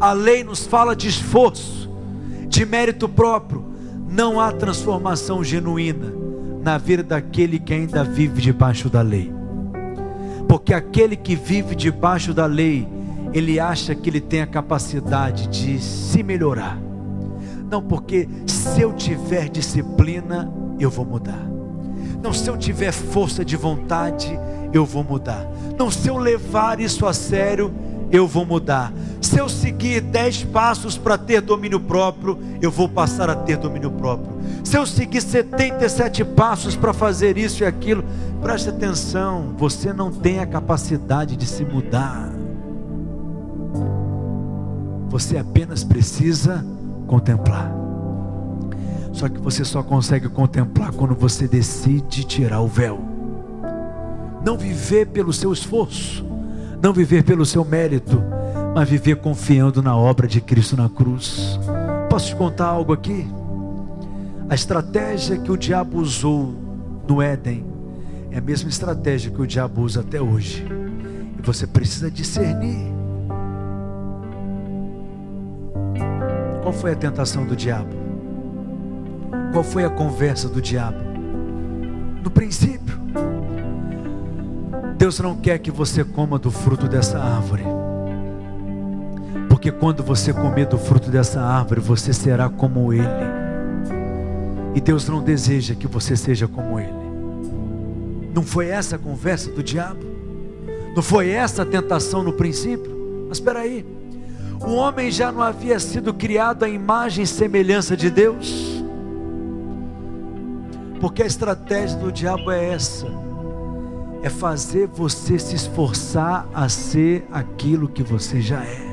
Speaker 1: A lei nos fala de esforço, de mérito próprio não há transformação genuína na vida daquele que ainda vive debaixo da lei. Porque aquele que vive debaixo da lei, ele acha que ele tem a capacidade de se melhorar. Não, porque se eu tiver disciplina, eu vou mudar. Não, se eu tiver força de vontade, eu vou mudar. Não, se eu levar isso a sério, eu vou mudar. Se eu seguir dez passos para ter domínio próprio, eu vou passar a ter domínio próprio. Se eu seguir 77 passos para fazer isso e aquilo, preste atenção, você não tem a capacidade de se mudar. Você apenas precisa contemplar. Só que você só consegue contemplar quando você decide tirar o véu. Não viver pelo seu esforço não viver pelo seu mérito, mas viver confiando na obra de Cristo na cruz. Posso te contar algo aqui? A estratégia que o diabo usou no Éden é a mesma estratégia que o diabo usa até hoje. E você precisa discernir. Qual foi a tentação do diabo? Qual foi a conversa do diabo? No princípio, Deus não quer que você coma do fruto dessa árvore. Porque quando você comer do fruto dessa árvore, você será como Ele. E Deus não deseja que você seja como ele. Não foi essa a conversa do diabo? Não foi essa a tentação no princípio? Mas espera aí. O homem já não havia sido criado à imagem e semelhança de Deus? Porque a estratégia do diabo é essa: é fazer você se esforçar a ser aquilo que você já é.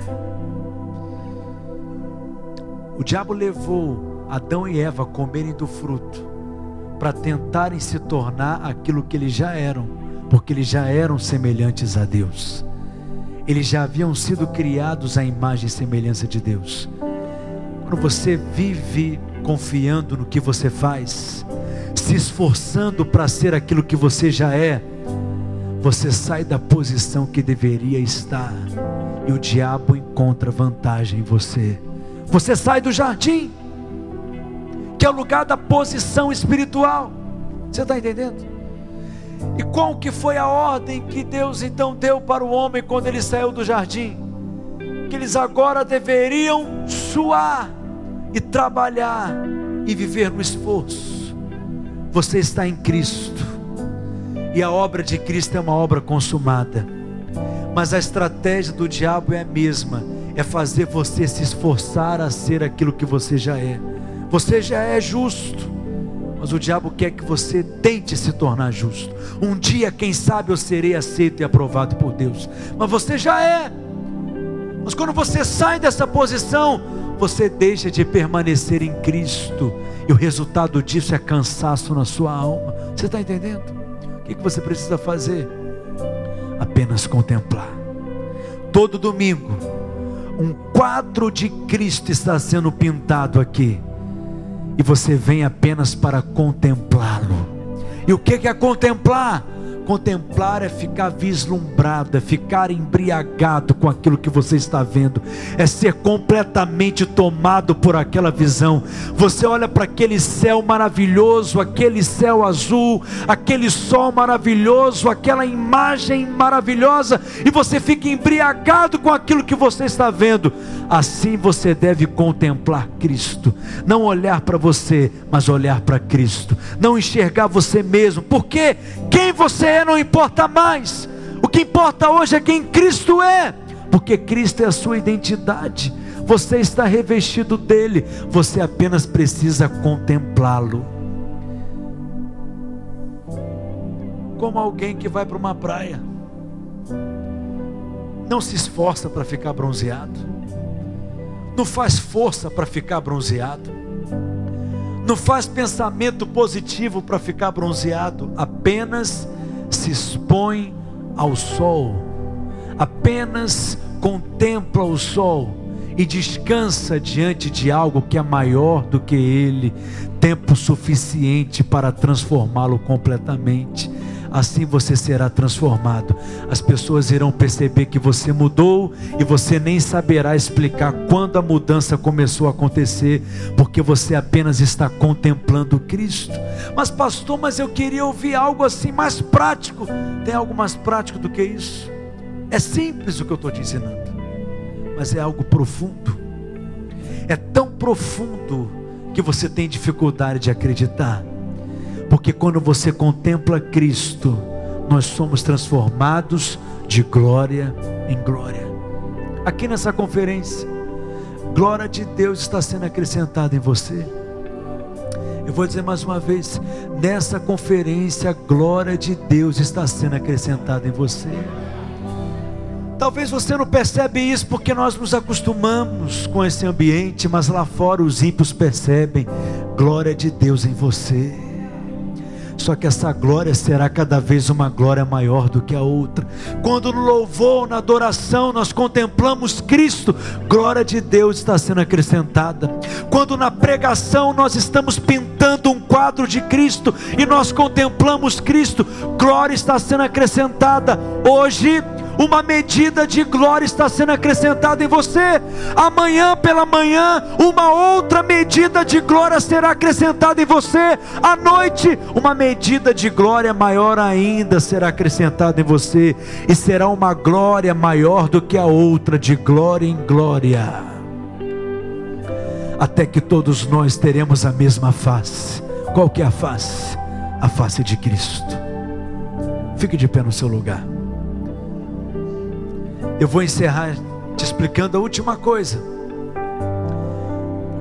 Speaker 1: O diabo levou Adão e Eva a comerem do fruto para tentarem se tornar aquilo que eles já eram, porque eles já eram semelhantes a Deus. Eles já haviam sido criados à imagem e semelhança de Deus. Quando você vive confiando no que você faz, se esforçando para ser aquilo que você já é, você sai da posição que deveria estar e o diabo encontra vantagem em você. Você sai do jardim, que é o lugar da posição espiritual. Você está entendendo? E qual que foi a ordem que Deus então deu para o homem quando ele saiu do jardim? Que eles agora deveriam suar e trabalhar e viver no esforço. Você está em Cristo. E a obra de Cristo é uma obra consumada. Mas a estratégia do diabo é a mesma é fazer você se esforçar a ser aquilo que você já é. Você já é justo, mas o diabo quer que você tente se tornar justo. Um dia, quem sabe, eu serei aceito e aprovado por Deus, mas você já é. Mas quando você sai dessa posição, você deixa de permanecer em Cristo, e o resultado disso é cansaço na sua alma. Você está entendendo? O que você precisa fazer? Apenas contemplar. Todo domingo um quadro de Cristo está sendo pintado aqui, e você vem apenas para contemplá-lo. E o que é contemplar? Contemplar é ficar vislumbrado, é ficar embriagado com aquilo que você está vendo, é ser completamente tomado por aquela visão. Você olha para aquele céu maravilhoso, aquele céu azul, aquele sol maravilhoso, aquela imagem maravilhosa, e você fica embriagado com aquilo que você está vendo. Assim você deve contemplar Cristo, não olhar para você, mas olhar para Cristo, não enxergar você mesmo, porque quem você é não importa mais. O que importa hoje é quem Cristo é, porque Cristo é a sua identidade. Você está revestido dele, você apenas precisa contemplá-lo. Como alguém que vai para uma praia, não se esforça para ficar bronzeado, não faz força para ficar bronzeado, não faz pensamento positivo para ficar bronzeado, apenas se expõe ao sol, apenas contempla o sol e descansa diante de algo que é maior do que ele, tempo suficiente para transformá-lo completamente assim você será transformado. As pessoas irão perceber que você mudou e você nem saberá explicar quando a mudança começou a acontecer, porque você apenas está contemplando Cristo. Mas, pastor, mas eu queria ouvir algo assim mais prático. Tem algo mais prático do que isso? É simples o que eu estou te ensinando, mas é algo profundo. É tão profundo que você tem dificuldade de acreditar porque quando você contempla Cristo, nós somos transformados de glória em glória. Aqui nessa conferência, glória de Deus está sendo acrescentada em você. Eu vou dizer mais uma vez: nessa conferência, a glória de Deus está sendo acrescentada em você. Talvez você não percebe isso porque nós nos acostumamos com esse ambiente, mas lá fora os ímpios percebem glória de Deus em você. Só que essa glória será cada vez uma glória maior do que a outra. Quando no louvor, na adoração, nós contemplamos Cristo, glória de Deus está sendo acrescentada. Quando na pregação nós estamos pintando um quadro de Cristo e nós contemplamos Cristo, glória está sendo acrescentada. Hoje, uma medida de glória está sendo acrescentada em você. Amanhã pela manhã, uma outra medida de glória será acrescentada em você. À noite, uma medida de glória maior ainda será acrescentada em você, e será uma glória maior do que a outra, de glória em glória, até que todos nós teremos a mesma face Qual que é a face? A face de Cristo. Fique de pé no seu lugar. Eu vou encerrar te explicando a última coisa.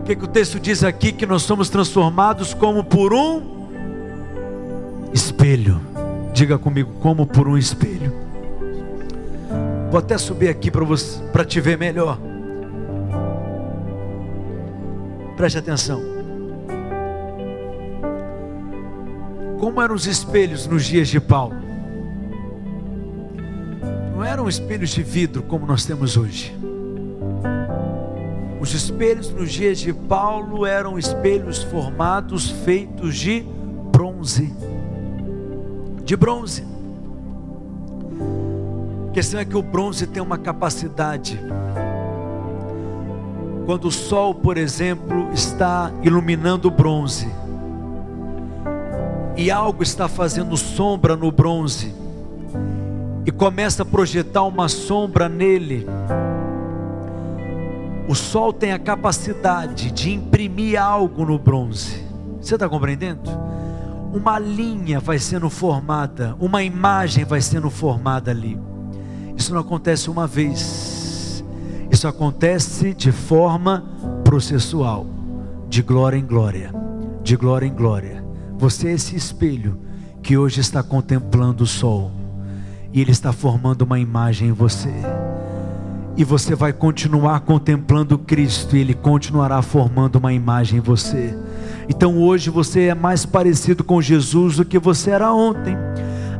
Speaker 1: O que, que o texto diz aqui? Que nós somos transformados como por um espelho. Diga comigo, como por um espelho. Vou até subir aqui para te ver melhor. Preste atenção. Como eram os espelhos nos dias de Paulo? Eram espelhos de vidro como nós temos hoje. Os espelhos nos dias de Paulo eram espelhos formados feitos de bronze. De bronze. A questão é que o bronze tem uma capacidade quando o sol, por exemplo, está iluminando o bronze, e algo está fazendo sombra no bronze, e começa a projetar uma sombra nele, o sol tem a capacidade de imprimir algo no bronze. Você está compreendendo? Uma linha vai sendo formada, uma imagem vai sendo formada ali. Isso não acontece uma vez isso acontece de forma processual, de glória em glória, de glória em glória. Você é esse espelho que hoje está contemplando o sol, e ele está formando uma imagem em você. E você vai continuar contemplando Cristo, e ele continuará formando uma imagem em você. Então hoje você é mais parecido com Jesus do que você era ontem.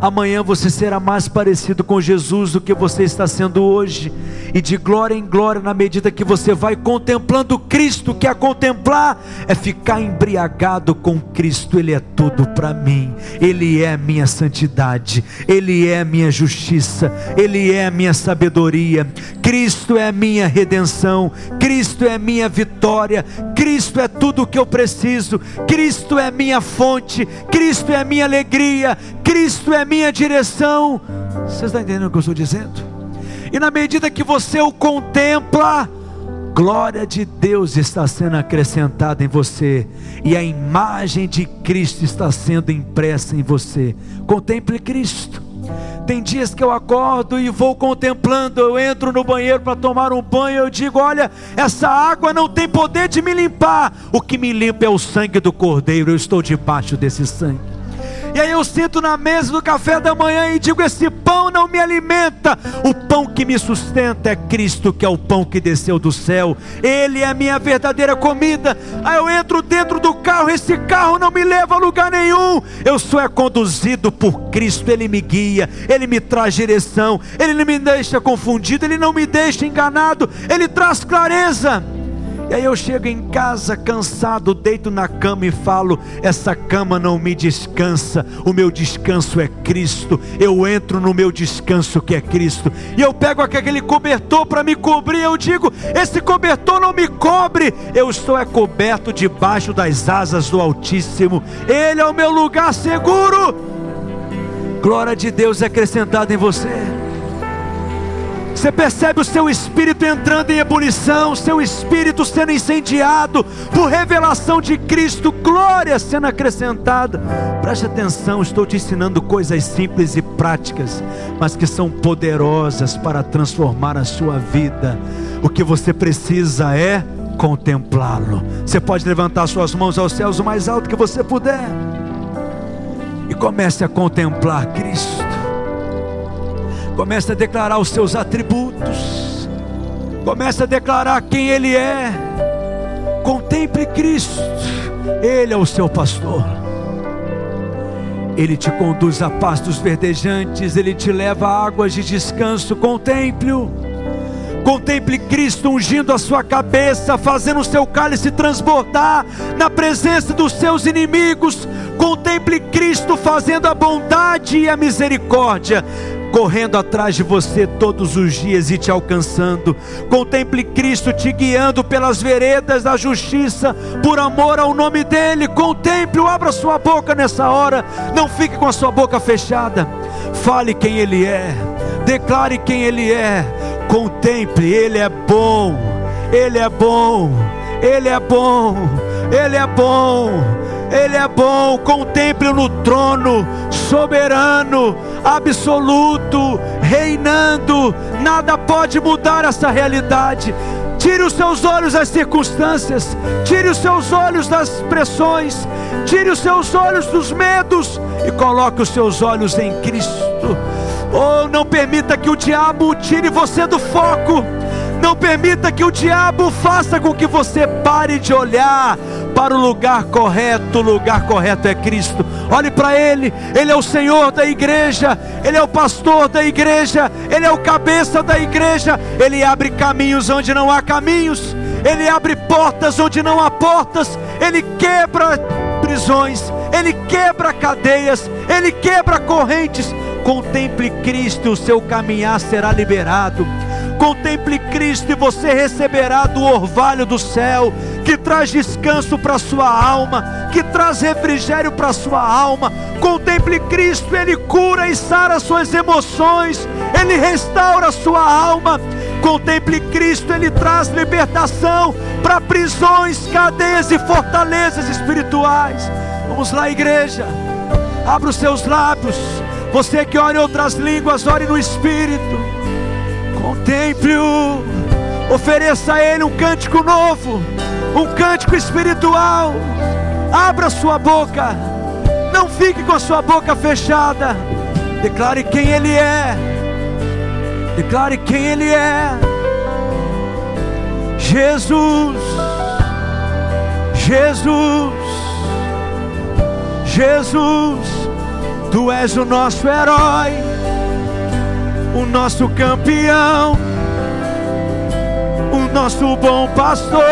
Speaker 1: Amanhã você será mais parecido com Jesus do que você está sendo hoje, e de glória em glória, na medida que você vai contemplando Cristo, que a contemplar? É ficar embriagado com Cristo, Ele é tudo para mim, Ele é minha santidade, Ele é minha justiça, Ele é minha sabedoria, Cristo é minha redenção, Cristo é minha vitória, Cristo é tudo o que eu preciso, Cristo é minha fonte, Cristo é minha alegria, Cristo é minha direção. Você está entendendo o que eu estou dizendo? E na medida que você o contempla, glória de Deus está sendo acrescentada em você, e a imagem de Cristo está sendo impressa em você. Contemple Cristo. Tem dias que eu acordo e vou contemplando, eu entro no banheiro para tomar um banho, eu digo: olha, essa água não tem poder de me limpar, o que me limpa é o sangue do Cordeiro, eu estou debaixo desse sangue. E aí eu sinto na mesa do café da manhã e digo: esse pão não me alimenta. O pão que me sustenta é Cristo, que é o pão que desceu do céu. Ele é a minha verdadeira comida. Aí eu entro dentro do carro, esse carro não me leva a lugar nenhum. Eu sou é conduzido por Cristo, ele me guia, ele me traz direção, ele não me deixa confundido, ele não me deixa enganado, ele traz clareza. E aí eu chego em casa cansado, deito na cama e falo: essa cama não me descansa, o meu descanso é Cristo. Eu entro no meu descanso que é Cristo. E eu pego aquele cobertor para me cobrir, eu digo: esse cobertor não me cobre, eu estou é coberto debaixo das asas do Altíssimo. Ele é o meu lugar seguro. Glória de Deus é acrescentada em você. Você percebe o seu espírito entrando em ebulição, seu espírito sendo incendiado por revelação de Cristo, glória sendo acrescentada. Preste atenção, estou te ensinando coisas simples e práticas, mas que são poderosas para transformar a sua vida. O que você precisa é contemplá-lo. Você pode levantar suas mãos aos céus o mais alto que você puder e comece a contemplar Cristo. Comece a declarar os seus atributos. Comece a declarar quem Ele é. Contemple Cristo. Ele é o seu pastor. Ele te conduz a pastos verdejantes, Ele te leva a águas de descanso. Contemple-o. Contemple Cristo ungindo a sua cabeça, fazendo o seu cálice transbordar na presença dos seus inimigos. Contemple Cristo fazendo a bondade e a misericórdia correndo atrás de você todos os dias e te alcançando. Contemple Cristo te guiando pelas veredas da justiça, por amor ao nome dEle. Contemple, abra sua boca nessa hora, não fique com a sua boca fechada. Fale quem Ele é, declare quem Ele é. Contemple, Ele é bom, Ele é bom, Ele é bom, Ele é bom. Ele é bom, contemple no trono, soberano, absoluto, reinando. Nada pode mudar essa realidade. Tire os seus olhos das circunstâncias, tire os seus olhos das pressões, tire os seus olhos dos medos e coloque os seus olhos em Cristo. Oh, não permita que o diabo tire você do foco. Não permita que o diabo faça com que você pare de olhar para o lugar correto. O lugar correto é Cristo. Olhe para Ele, Ele é o Senhor da igreja, Ele é o pastor da igreja, Ele é o cabeça da igreja. Ele abre caminhos onde não há caminhos, Ele abre portas onde não há portas, Ele quebra prisões, Ele quebra cadeias, Ele quebra correntes. Contemple Cristo, o seu caminhar será liberado. Contemple Cristo e você receberá do orvalho do céu, que traz descanso para a sua alma, que traz refrigério para a sua alma. Contemple Cristo, Ele cura e sara suas emoções, Ele restaura a sua alma. Contemple Cristo, Ele traz libertação para prisões, cadeias e fortalezas espirituais. Vamos lá, igreja, abra os seus lábios. Você que ora em outras línguas, ore no Espírito. Contemple-o, ofereça a Ele um cântico novo, um cântico espiritual. Abra sua boca, não fique com a sua boca fechada. Declare quem Ele é, declare quem Ele é. Jesus, Jesus, Jesus, Tu és o nosso herói o nosso campeão, o nosso bom pastor,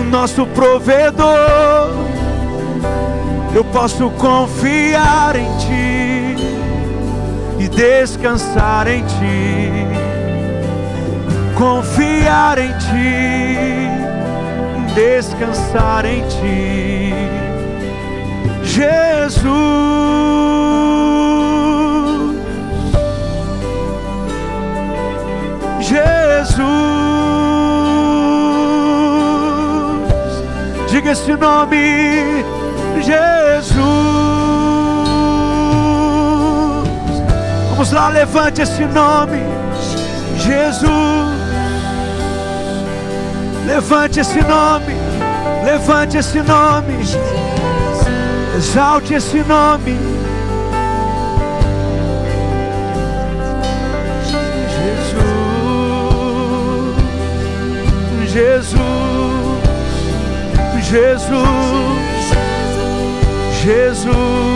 Speaker 1: o nosso provedor. Eu posso confiar em Ti e descansar em Ti. Confiar em Ti, descansar em Ti, Jesus. Jesus. Esse nome, Jesus. Vamos lá, levante esse nome, Jesus. Levante esse nome, levante esse nome, exalte esse nome. Jesus, Jesus.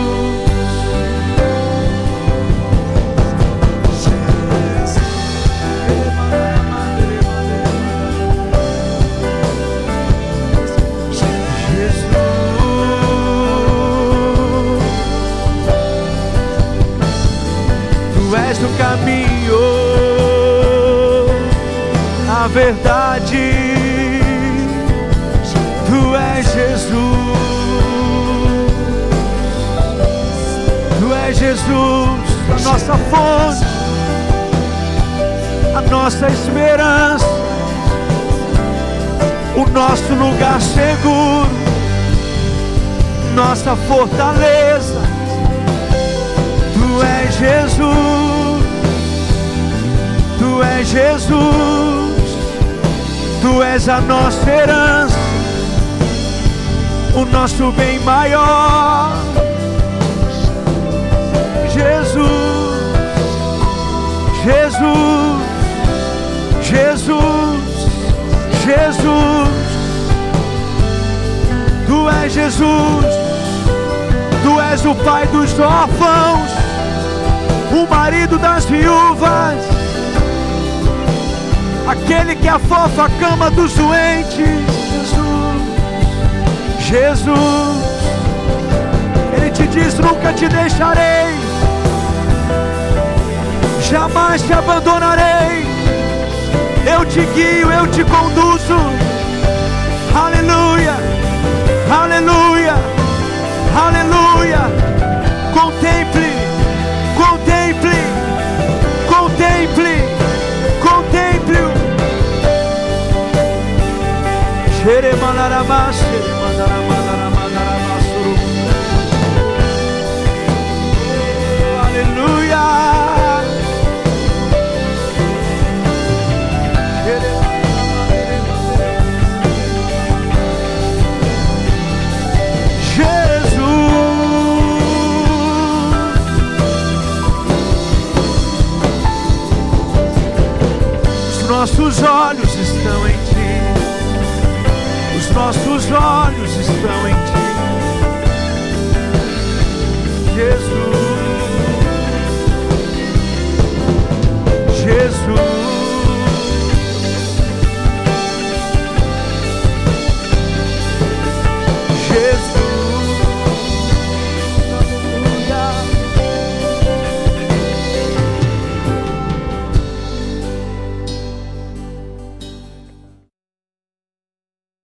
Speaker 1: És o caminho, a verdade nossa fonte, a nossa esperança, o nosso lugar seguro, nossa fortaleza. Tu és Jesus, Tu és Jesus, Tu és a nossa herança, o nosso bem maior. Jesus, Jesus, Jesus, Tu és Jesus, Tu és o Pai dos órfãos, o marido das viúvas, aquele que afofa a cama dos doentes, Jesus, Jesus, Ele te diz: nunca te deixarei jamais te abandonarei. Eu te guio, eu te conduzo. Aleluia, aleluia. Nossos olhos estão em ti. Os nossos olhos estão em ti. Jesus.